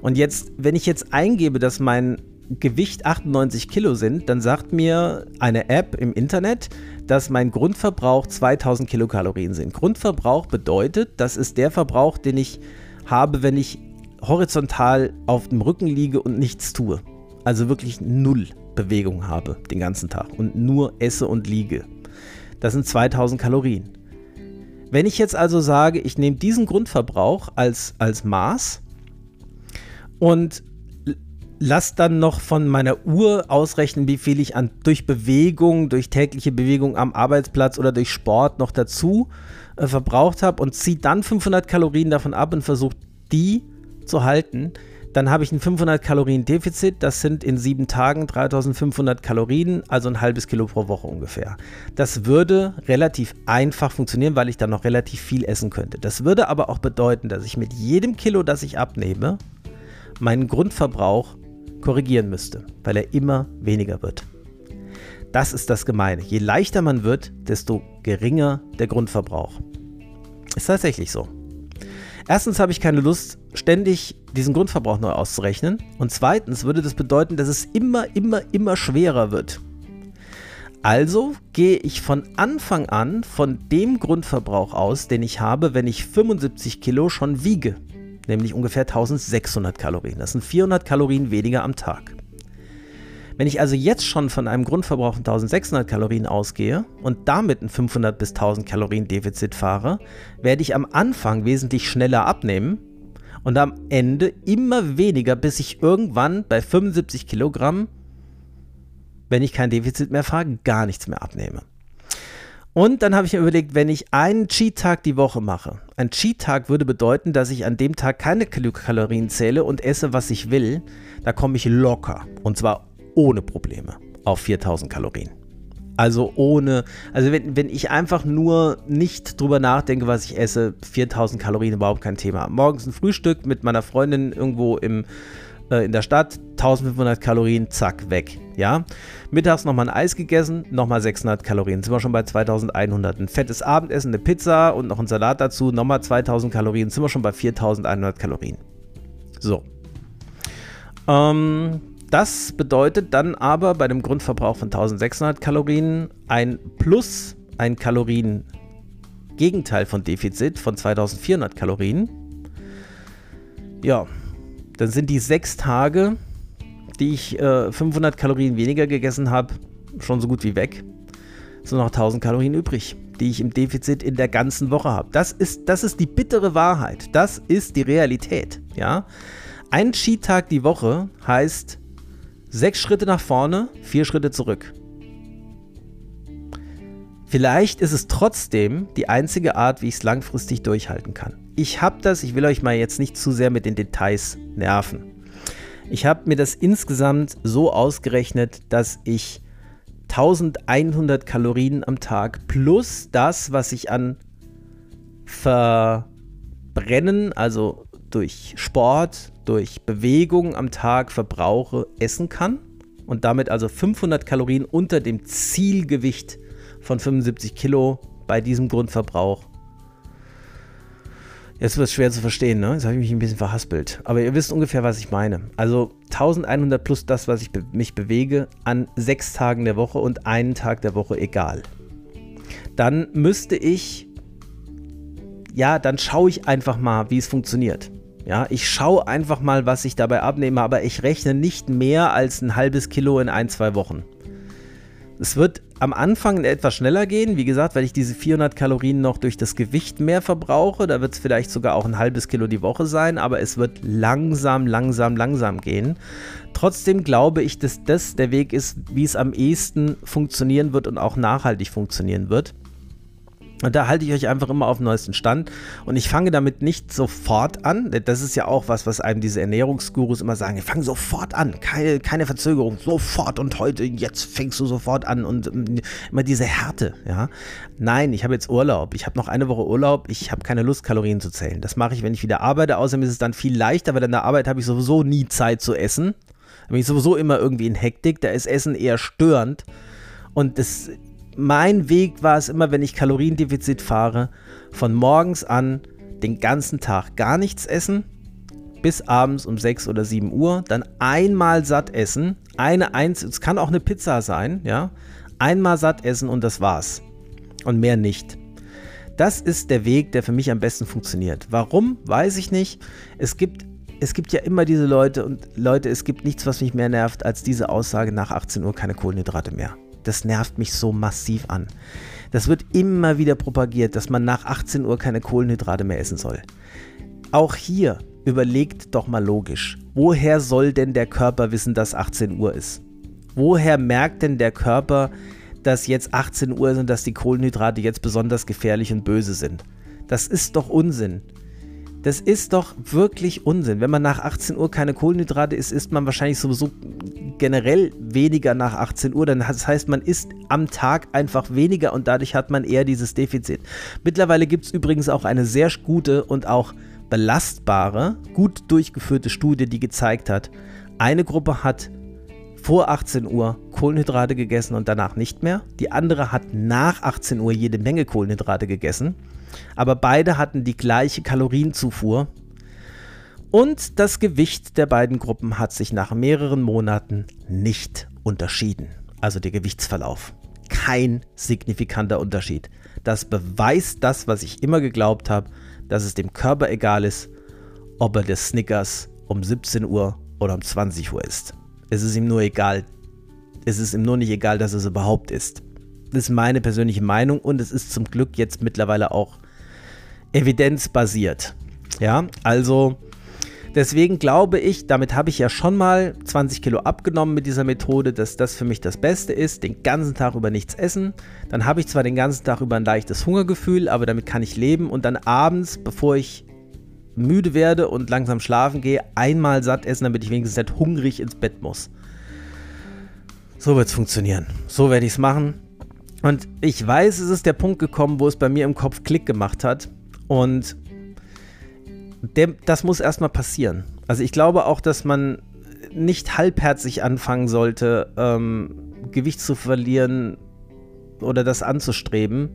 Und jetzt, wenn ich jetzt eingebe, dass mein Gewicht 98 Kilo sind, dann sagt mir eine App im Internet, dass mein Grundverbrauch 2000 Kilokalorien sind. Grundverbrauch bedeutet, das ist der Verbrauch, den ich habe, wenn ich horizontal auf dem Rücken liege und nichts tue. Also wirklich null Bewegung habe den ganzen Tag und nur esse und liege. Das sind 2000 Kalorien. Wenn ich jetzt also sage, ich nehme diesen Grundverbrauch als, als Maß und lass dann noch von meiner Uhr ausrechnen, wie viel ich an, durch Bewegung, durch tägliche Bewegung am Arbeitsplatz oder durch Sport noch dazu äh, verbraucht habe und ziehe dann 500 Kalorien davon ab und versuche die zu halten, dann habe ich ein 500 Kalorien Defizit. Das sind in sieben Tagen 3500 Kalorien, also ein halbes Kilo pro Woche ungefähr. Das würde relativ einfach funktionieren, weil ich dann noch relativ viel essen könnte. Das würde aber auch bedeuten, dass ich mit jedem Kilo, das ich abnehme, meinen Grundverbrauch korrigieren müsste, weil er immer weniger wird. Das ist das Gemeine. Je leichter man wird, desto geringer der Grundverbrauch. Ist tatsächlich so. Erstens habe ich keine Lust, ständig diesen Grundverbrauch neu auszurechnen. Und zweitens würde das bedeuten, dass es immer, immer, immer schwerer wird. Also gehe ich von Anfang an von dem Grundverbrauch aus, den ich habe, wenn ich 75 Kilo schon wiege nämlich ungefähr 1600 Kalorien. Das sind 400 Kalorien weniger am Tag. Wenn ich also jetzt schon von einem Grundverbrauch von 1600 Kalorien ausgehe und damit ein 500 bis 1000 Kalorien Defizit fahre, werde ich am Anfang wesentlich schneller abnehmen und am Ende immer weniger, bis ich irgendwann bei 75 Kilogramm, wenn ich kein Defizit mehr fahre, gar nichts mehr abnehme. Und dann habe ich mir überlegt, wenn ich einen Cheat-Tag die Woche mache, ein Cheat-Tag würde bedeuten, dass ich an dem Tag keine Kilokalorien zähle und esse, was ich will, da komme ich locker und zwar ohne Probleme auf 4000 Kalorien. Also ohne, also wenn, wenn ich einfach nur nicht drüber nachdenke, was ich esse, 4000 Kalorien überhaupt kein Thema. Morgens ein Frühstück mit meiner Freundin irgendwo im äh, in der Stadt, 1500 Kalorien, zack, weg. Ja? Mittags nochmal ein Eis gegessen, nochmal 600 Kalorien, sind wir schon bei 2100. Ein fettes Abendessen, eine Pizza und noch ein Salat dazu, nochmal 2000 Kalorien, sind wir schon bei 4100 Kalorien. So. Ähm, das bedeutet dann aber bei dem Grundverbrauch von 1600 Kalorien ein Plus, ein Kalorien-Gegenteil von Defizit von 2400 Kalorien. Ja, dann sind die sechs Tage, die ich äh, 500 Kalorien weniger gegessen habe, schon so gut wie weg. Es sind noch 1000 Kalorien übrig, die ich im Defizit in der ganzen Woche habe. Das ist, das ist die bittere Wahrheit. Das ist die Realität. Ja? Ein Skitag die Woche heißt sechs Schritte nach vorne, vier Schritte zurück. Vielleicht ist es trotzdem die einzige Art, wie ich es langfristig durchhalten kann. Ich habe das, ich will euch mal jetzt nicht zu sehr mit den Details nerven. Ich habe mir das insgesamt so ausgerechnet, dass ich 1100 Kalorien am Tag plus das, was ich an Verbrennen, also durch Sport, durch Bewegung am Tag verbrauche, essen kann und damit also 500 Kalorien unter dem Zielgewicht von 75 Kilo bei diesem Grundverbrauch Jetzt wird es schwer zu verstehen, ne? Jetzt habe ich mich ein bisschen verhaspelt. Aber ihr wisst ungefähr, was ich meine. Also 1100 plus das, was ich be mich bewege, an sechs Tagen der Woche und einen Tag der Woche egal. Dann müsste ich, ja, dann schaue ich einfach mal, wie es funktioniert. Ja, ich schaue einfach mal, was ich dabei abnehme, aber ich rechne nicht mehr als ein halbes Kilo in ein, zwei Wochen. Es wird am Anfang etwas schneller gehen, wie gesagt, weil ich diese 400 Kalorien noch durch das Gewicht mehr verbrauche. Da wird es vielleicht sogar auch ein halbes Kilo die Woche sein, aber es wird langsam, langsam, langsam gehen. Trotzdem glaube ich, dass das der Weg ist, wie es am ehesten funktionieren wird und auch nachhaltig funktionieren wird. Und da halte ich euch einfach immer auf dem neuesten Stand. Und ich fange damit nicht sofort an. Das ist ja auch was, was einem diese Ernährungsgurus immer sagen. Fang sofort an. Keine, keine Verzögerung. Sofort und heute, jetzt fängst du sofort an. Und ähm, immer diese Härte. Ja? Nein, ich habe jetzt Urlaub. Ich habe noch eine Woche Urlaub. Ich habe keine Lust, Kalorien zu zählen. Das mache ich, wenn ich wieder arbeite. Außerdem ist es dann viel leichter, weil in der Arbeit habe ich sowieso nie Zeit zu essen. Da bin ich sowieso immer irgendwie in Hektik. Da ist Essen eher störend. Und das mein Weg war es immer, wenn ich Kaloriendefizit fahre, von morgens an den ganzen Tag gar nichts essen, bis abends um 6 oder 7 Uhr, dann einmal satt essen, eine eins, es kann auch eine Pizza sein, ja, einmal satt essen und das war's. Und mehr nicht. Das ist der Weg, der für mich am besten funktioniert. Warum, weiß ich nicht. Es gibt, es gibt ja immer diese Leute und Leute, es gibt nichts, was mich mehr nervt, als diese Aussage nach 18 Uhr keine Kohlenhydrate mehr das nervt mich so massiv an. Das wird immer wieder propagiert, dass man nach 18 Uhr keine Kohlenhydrate mehr essen soll. Auch hier überlegt doch mal logisch, woher soll denn der Körper wissen, dass 18 Uhr ist? Woher merkt denn der Körper, dass jetzt 18 Uhr ist und dass die Kohlenhydrate jetzt besonders gefährlich und böse sind? Das ist doch Unsinn. Das ist doch wirklich Unsinn. Wenn man nach 18 Uhr keine Kohlenhydrate isst, isst man wahrscheinlich sowieso generell weniger nach 18 Uhr. Das heißt, man isst am Tag einfach weniger und dadurch hat man eher dieses Defizit. Mittlerweile gibt es übrigens auch eine sehr gute und auch belastbare, gut durchgeführte Studie, die gezeigt hat, eine Gruppe hat vor 18 Uhr Kohlenhydrate gegessen und danach nicht mehr. Die andere hat nach 18 Uhr jede Menge Kohlenhydrate gegessen. Aber beide hatten die gleiche Kalorienzufuhr und das Gewicht der beiden Gruppen hat sich nach mehreren Monaten nicht unterschieden. Also der Gewichtsverlauf. Kein signifikanter Unterschied. Das beweist das, was ich immer geglaubt habe, dass es dem Körper egal ist, ob er des Snickers um 17 Uhr oder um 20 Uhr ist. Es ist ihm nur egal. Es ist ihm nur nicht egal, dass es überhaupt ist. Das ist meine persönliche Meinung und es ist zum Glück jetzt mittlerweile auch evidenzbasiert. Ja, also Deswegen glaube ich, damit habe ich ja schon mal 20 Kilo abgenommen mit dieser Methode, dass das für mich das Beste ist, den ganzen Tag über nichts essen. Dann habe ich zwar den ganzen Tag über ein leichtes Hungergefühl, aber damit kann ich leben und dann abends, bevor ich müde werde und langsam schlafen gehe, einmal satt essen, damit ich wenigstens nicht hungrig ins Bett muss. So wird es funktionieren. So werde ich es machen. Und ich weiß, es ist der Punkt gekommen, wo es bei mir im Kopf Klick gemacht hat. Und der, das muss erstmal passieren. Also ich glaube auch, dass man nicht halbherzig anfangen sollte, ähm, Gewicht zu verlieren oder das anzustreben,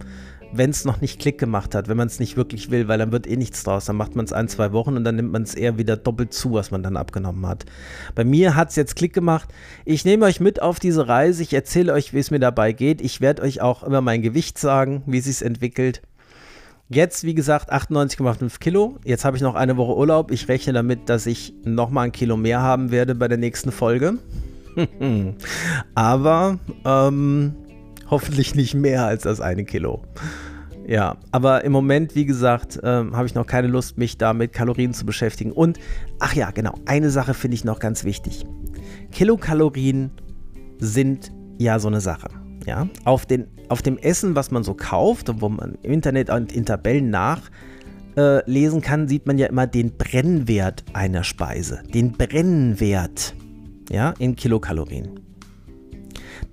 wenn es noch nicht Klick gemacht hat, wenn man es nicht wirklich will, weil dann wird eh nichts draus. Dann macht man es ein, zwei Wochen und dann nimmt man es eher wieder doppelt zu, was man dann abgenommen hat. Bei mir hat es jetzt Klick gemacht. Ich nehme euch mit auf diese Reise. Ich erzähle euch, wie es mir dabei geht. Ich werde euch auch immer mein Gewicht sagen, wie es sich entwickelt. Jetzt, wie gesagt, 98,5 Kilo. Jetzt habe ich noch eine Woche Urlaub. Ich rechne damit, dass ich nochmal ein Kilo mehr haben werde bei der nächsten Folge. [laughs] aber ähm, hoffentlich nicht mehr als das eine Kilo. Ja, aber im Moment, wie gesagt, ähm, habe ich noch keine Lust, mich da mit Kalorien zu beschäftigen. Und, ach ja, genau, eine Sache finde ich noch ganz wichtig. Kilokalorien sind ja so eine Sache. Ja, auf, den, auf dem Essen, was man so kauft und wo man im Internet und in Tabellen nachlesen äh, kann, sieht man ja immer den Brennwert einer Speise. Den Brennwert ja, in Kilokalorien.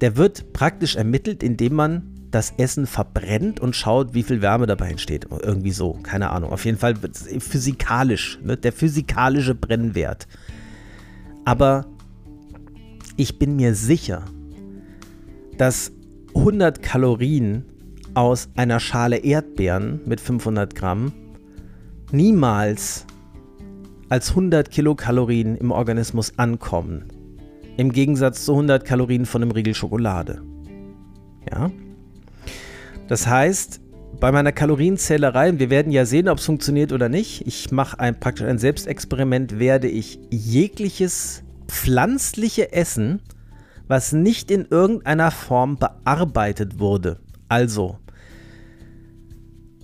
Der wird praktisch ermittelt, indem man das Essen verbrennt und schaut, wie viel Wärme dabei entsteht. Irgendwie so, keine Ahnung. Auf jeden Fall physikalisch, ne? der physikalische Brennwert. Aber ich bin mir sicher, dass 100 Kalorien aus einer Schale Erdbeeren mit 500 Gramm niemals als 100 Kilokalorien im Organismus ankommen. Im Gegensatz zu 100 Kalorien von einem Riegel Schokolade. Ja? Das heißt, bei meiner Kalorienzählerei, wir werden ja sehen, ob es funktioniert oder nicht, ich mache ein, praktisch ein Selbstexperiment, werde ich jegliches pflanzliche Essen, was nicht in irgendeiner Form bearbeitet wurde, also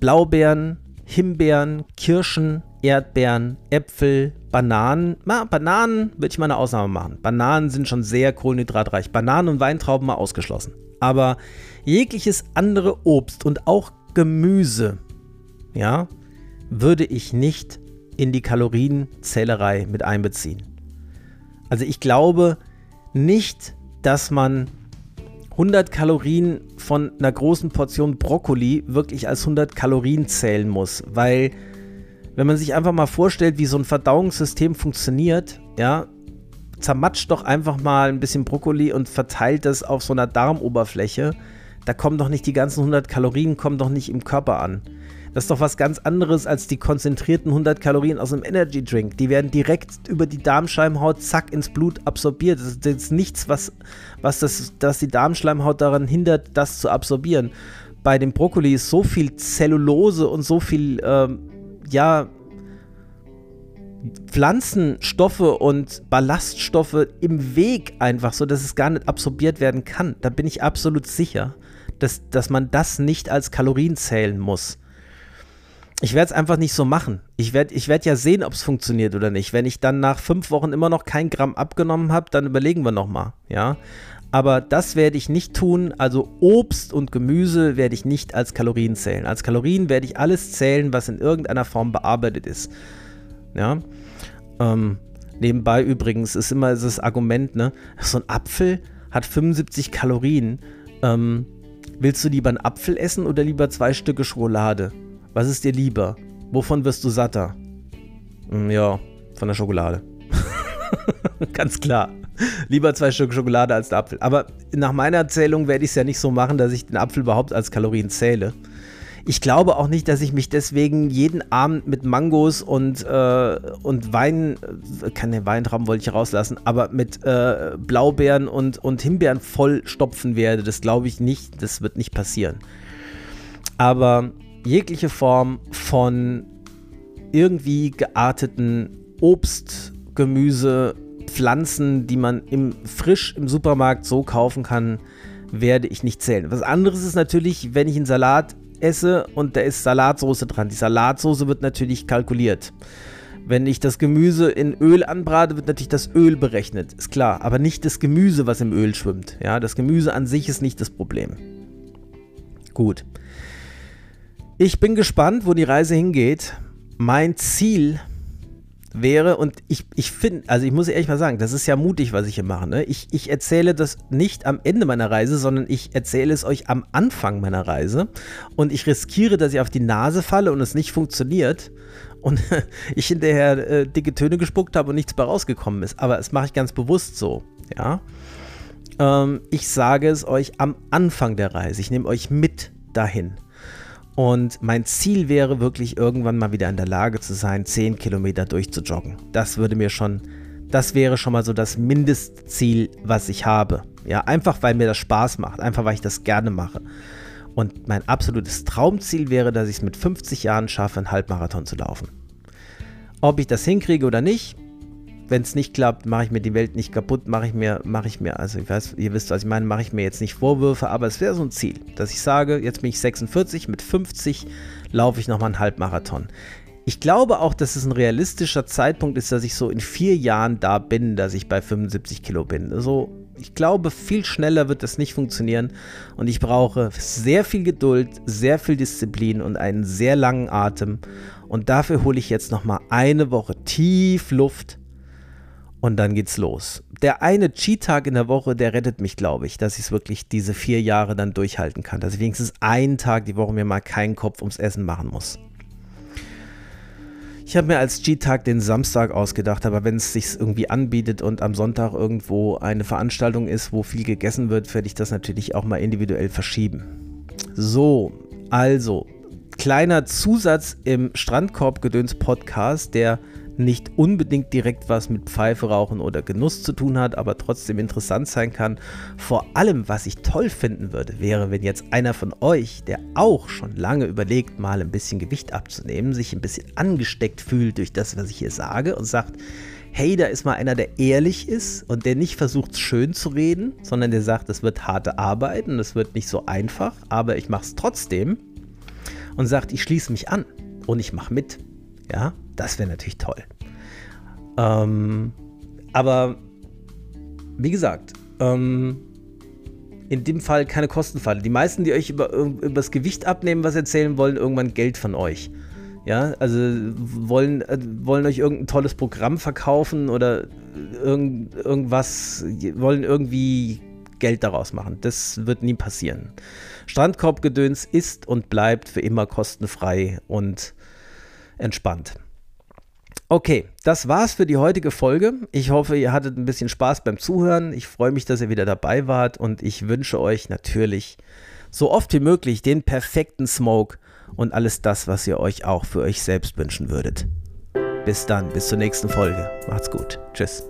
Blaubeeren, Himbeeren, Kirschen, Erdbeeren, Äpfel, Bananen. Na, Bananen würde ich mal eine Ausnahme machen. Bananen sind schon sehr kohlenhydratreich. Bananen und Weintrauben mal ausgeschlossen. Aber jegliches andere Obst und auch Gemüse, ja, würde ich nicht in die Kalorienzählerei mit einbeziehen. Also ich glaube nicht, dass man 100 Kalorien von einer großen Portion Brokkoli wirklich als 100 Kalorien zählen muss, weil wenn man sich einfach mal vorstellt, wie so ein Verdauungssystem funktioniert, ja, zermatscht doch einfach mal ein bisschen Brokkoli und verteilt das auf so einer Darmoberfläche. Da kommen doch nicht die ganzen 100 Kalorien, kommen doch nicht im Körper an. Das ist doch was ganz anderes als die konzentrierten 100 Kalorien aus einem Energy Drink. Die werden direkt über die Darmschleimhaut zack ins Blut absorbiert. Das ist nichts, was, was das, das die Darmschleimhaut daran hindert, das zu absorbieren. Bei dem Brokkoli ist so viel Zellulose und so viel, ähm, ja, Pflanzenstoffe und Ballaststoffe im Weg einfach, so dass es gar nicht absorbiert werden kann. Da bin ich absolut sicher, dass, dass man das nicht als Kalorien zählen muss ich werde es einfach nicht so machen. Ich werde ich werd ja sehen, ob es funktioniert oder nicht. Wenn ich dann nach fünf Wochen immer noch kein Gramm abgenommen habe, dann überlegen wir nochmal, ja. Aber das werde ich nicht tun. Also Obst und Gemüse werde ich nicht als Kalorien zählen. Als Kalorien werde ich alles zählen, was in irgendeiner Form bearbeitet ist. Ja. Ähm, nebenbei übrigens ist immer das Argument, ne? So ein Apfel hat 75 Kalorien. Ähm, willst du lieber einen Apfel essen oder lieber zwei Stücke Schokolade? Was ist dir lieber? Wovon wirst du satter? Hm, ja, von der Schokolade. [laughs] Ganz klar. Lieber zwei Stück Schokolade als der Apfel. Aber nach meiner Erzählung werde ich es ja nicht so machen, dass ich den Apfel überhaupt als Kalorien zähle. Ich glaube auch nicht, dass ich mich deswegen jeden Abend mit Mangos und, äh, und Wein, äh, keine Weintrauben wollte ich rauslassen, aber mit äh, Blaubeeren und, und Himbeeren vollstopfen werde. Das glaube ich nicht. Das wird nicht passieren. Aber jegliche Form von irgendwie gearteten Obst, Gemüse, Pflanzen, die man im, frisch im Supermarkt so kaufen kann, werde ich nicht zählen. Was anderes ist natürlich, wenn ich einen Salat esse und da ist Salatsoße dran. Die Salatsoße wird natürlich kalkuliert. Wenn ich das Gemüse in Öl anbrate, wird natürlich das Öl berechnet. Ist klar, aber nicht das Gemüse, was im Öl schwimmt. Ja, das Gemüse an sich ist nicht das Problem. Gut. Ich bin gespannt, wo die Reise hingeht. Mein Ziel wäre, und ich, ich finde, also ich muss ehrlich mal sagen, das ist ja mutig, was ich hier mache. Ne? Ich, ich erzähle das nicht am Ende meiner Reise, sondern ich erzähle es euch am Anfang meiner Reise. Und ich riskiere, dass ich auf die Nase falle und es nicht funktioniert. Und [laughs] ich hinterher äh, dicke Töne gespuckt habe und nichts bei rausgekommen ist. Aber das mache ich ganz bewusst so. Ja. Ähm, ich sage es euch am Anfang der Reise. Ich nehme euch mit dahin. Und mein Ziel wäre wirklich irgendwann mal wieder in der Lage zu sein, 10 Kilometer durchzujoggen. Das würde mir schon, das wäre schon mal so das Mindestziel, was ich habe. Ja, einfach weil mir das Spaß macht, einfach weil ich das gerne mache. Und mein absolutes Traumziel wäre, dass ich es mit 50 Jahren schaffe, einen Halbmarathon zu laufen. Ob ich das hinkriege oder nicht, wenn es nicht klappt, mache ich mir die Welt nicht kaputt, mache ich mir, mache ich mir, also ich weiß, ihr wisst, was ich meine, mache ich mir jetzt nicht Vorwürfe, aber es wäre so ein Ziel, dass ich sage, jetzt bin ich 46, mit 50 laufe ich nochmal einen Halbmarathon. Ich glaube auch, dass es ein realistischer Zeitpunkt ist, dass ich so in vier Jahren da bin, dass ich bei 75 Kilo bin. Also ich glaube, viel schneller wird das nicht funktionieren und ich brauche sehr viel Geduld, sehr viel Disziplin und einen sehr langen Atem. Und dafür hole ich jetzt nochmal eine Woche tief Luft und dann geht's los. Der eine Cheat-Tag in der Woche, der rettet mich, glaube ich, dass ich es wirklich diese vier Jahre dann durchhalten kann. Dass ich wenigstens einen Tag die Woche mir mal keinen Kopf ums Essen machen muss. Ich habe mir als Cheat-Tag den Samstag ausgedacht, aber wenn es sich irgendwie anbietet und am Sonntag irgendwo eine Veranstaltung ist, wo viel gegessen wird, werde ich das natürlich auch mal individuell verschieben. So, also kleiner Zusatz im Strandkorb-Gedöns-Podcast, der nicht unbedingt direkt was mit Pfeife rauchen oder Genuss zu tun hat, aber trotzdem interessant sein kann. Vor allem, was ich toll finden würde, wäre, wenn jetzt einer von euch, der auch schon lange überlegt, mal ein bisschen Gewicht abzunehmen, sich ein bisschen angesteckt fühlt durch das, was ich hier sage und sagt, hey, da ist mal einer, der ehrlich ist und der nicht versucht, schön zu reden, sondern der sagt, es wird harte Arbeit und es wird nicht so einfach, aber ich mache es trotzdem und sagt, ich schließe mich an und ich mache mit. Ja, das wäre natürlich toll. Ähm, aber wie gesagt, ähm, in dem Fall keine Kostenfalle. Die meisten, die euch über, über das Gewicht abnehmen, was erzählen, wollen irgendwann Geld von euch. Ja, also wollen, äh, wollen euch irgendein tolles Programm verkaufen oder irgend, irgendwas, wollen irgendwie Geld daraus machen. Das wird nie passieren. Strandkorbgedöns ist und bleibt für immer kostenfrei und entspannt. Okay, das war's für die heutige Folge. Ich hoffe, ihr hattet ein bisschen Spaß beim Zuhören. Ich freue mich, dass ihr wieder dabei wart und ich wünsche euch natürlich so oft wie möglich den perfekten Smoke und alles das, was ihr euch auch für euch selbst wünschen würdet. Bis dann, bis zur nächsten Folge. Macht's gut. Tschüss.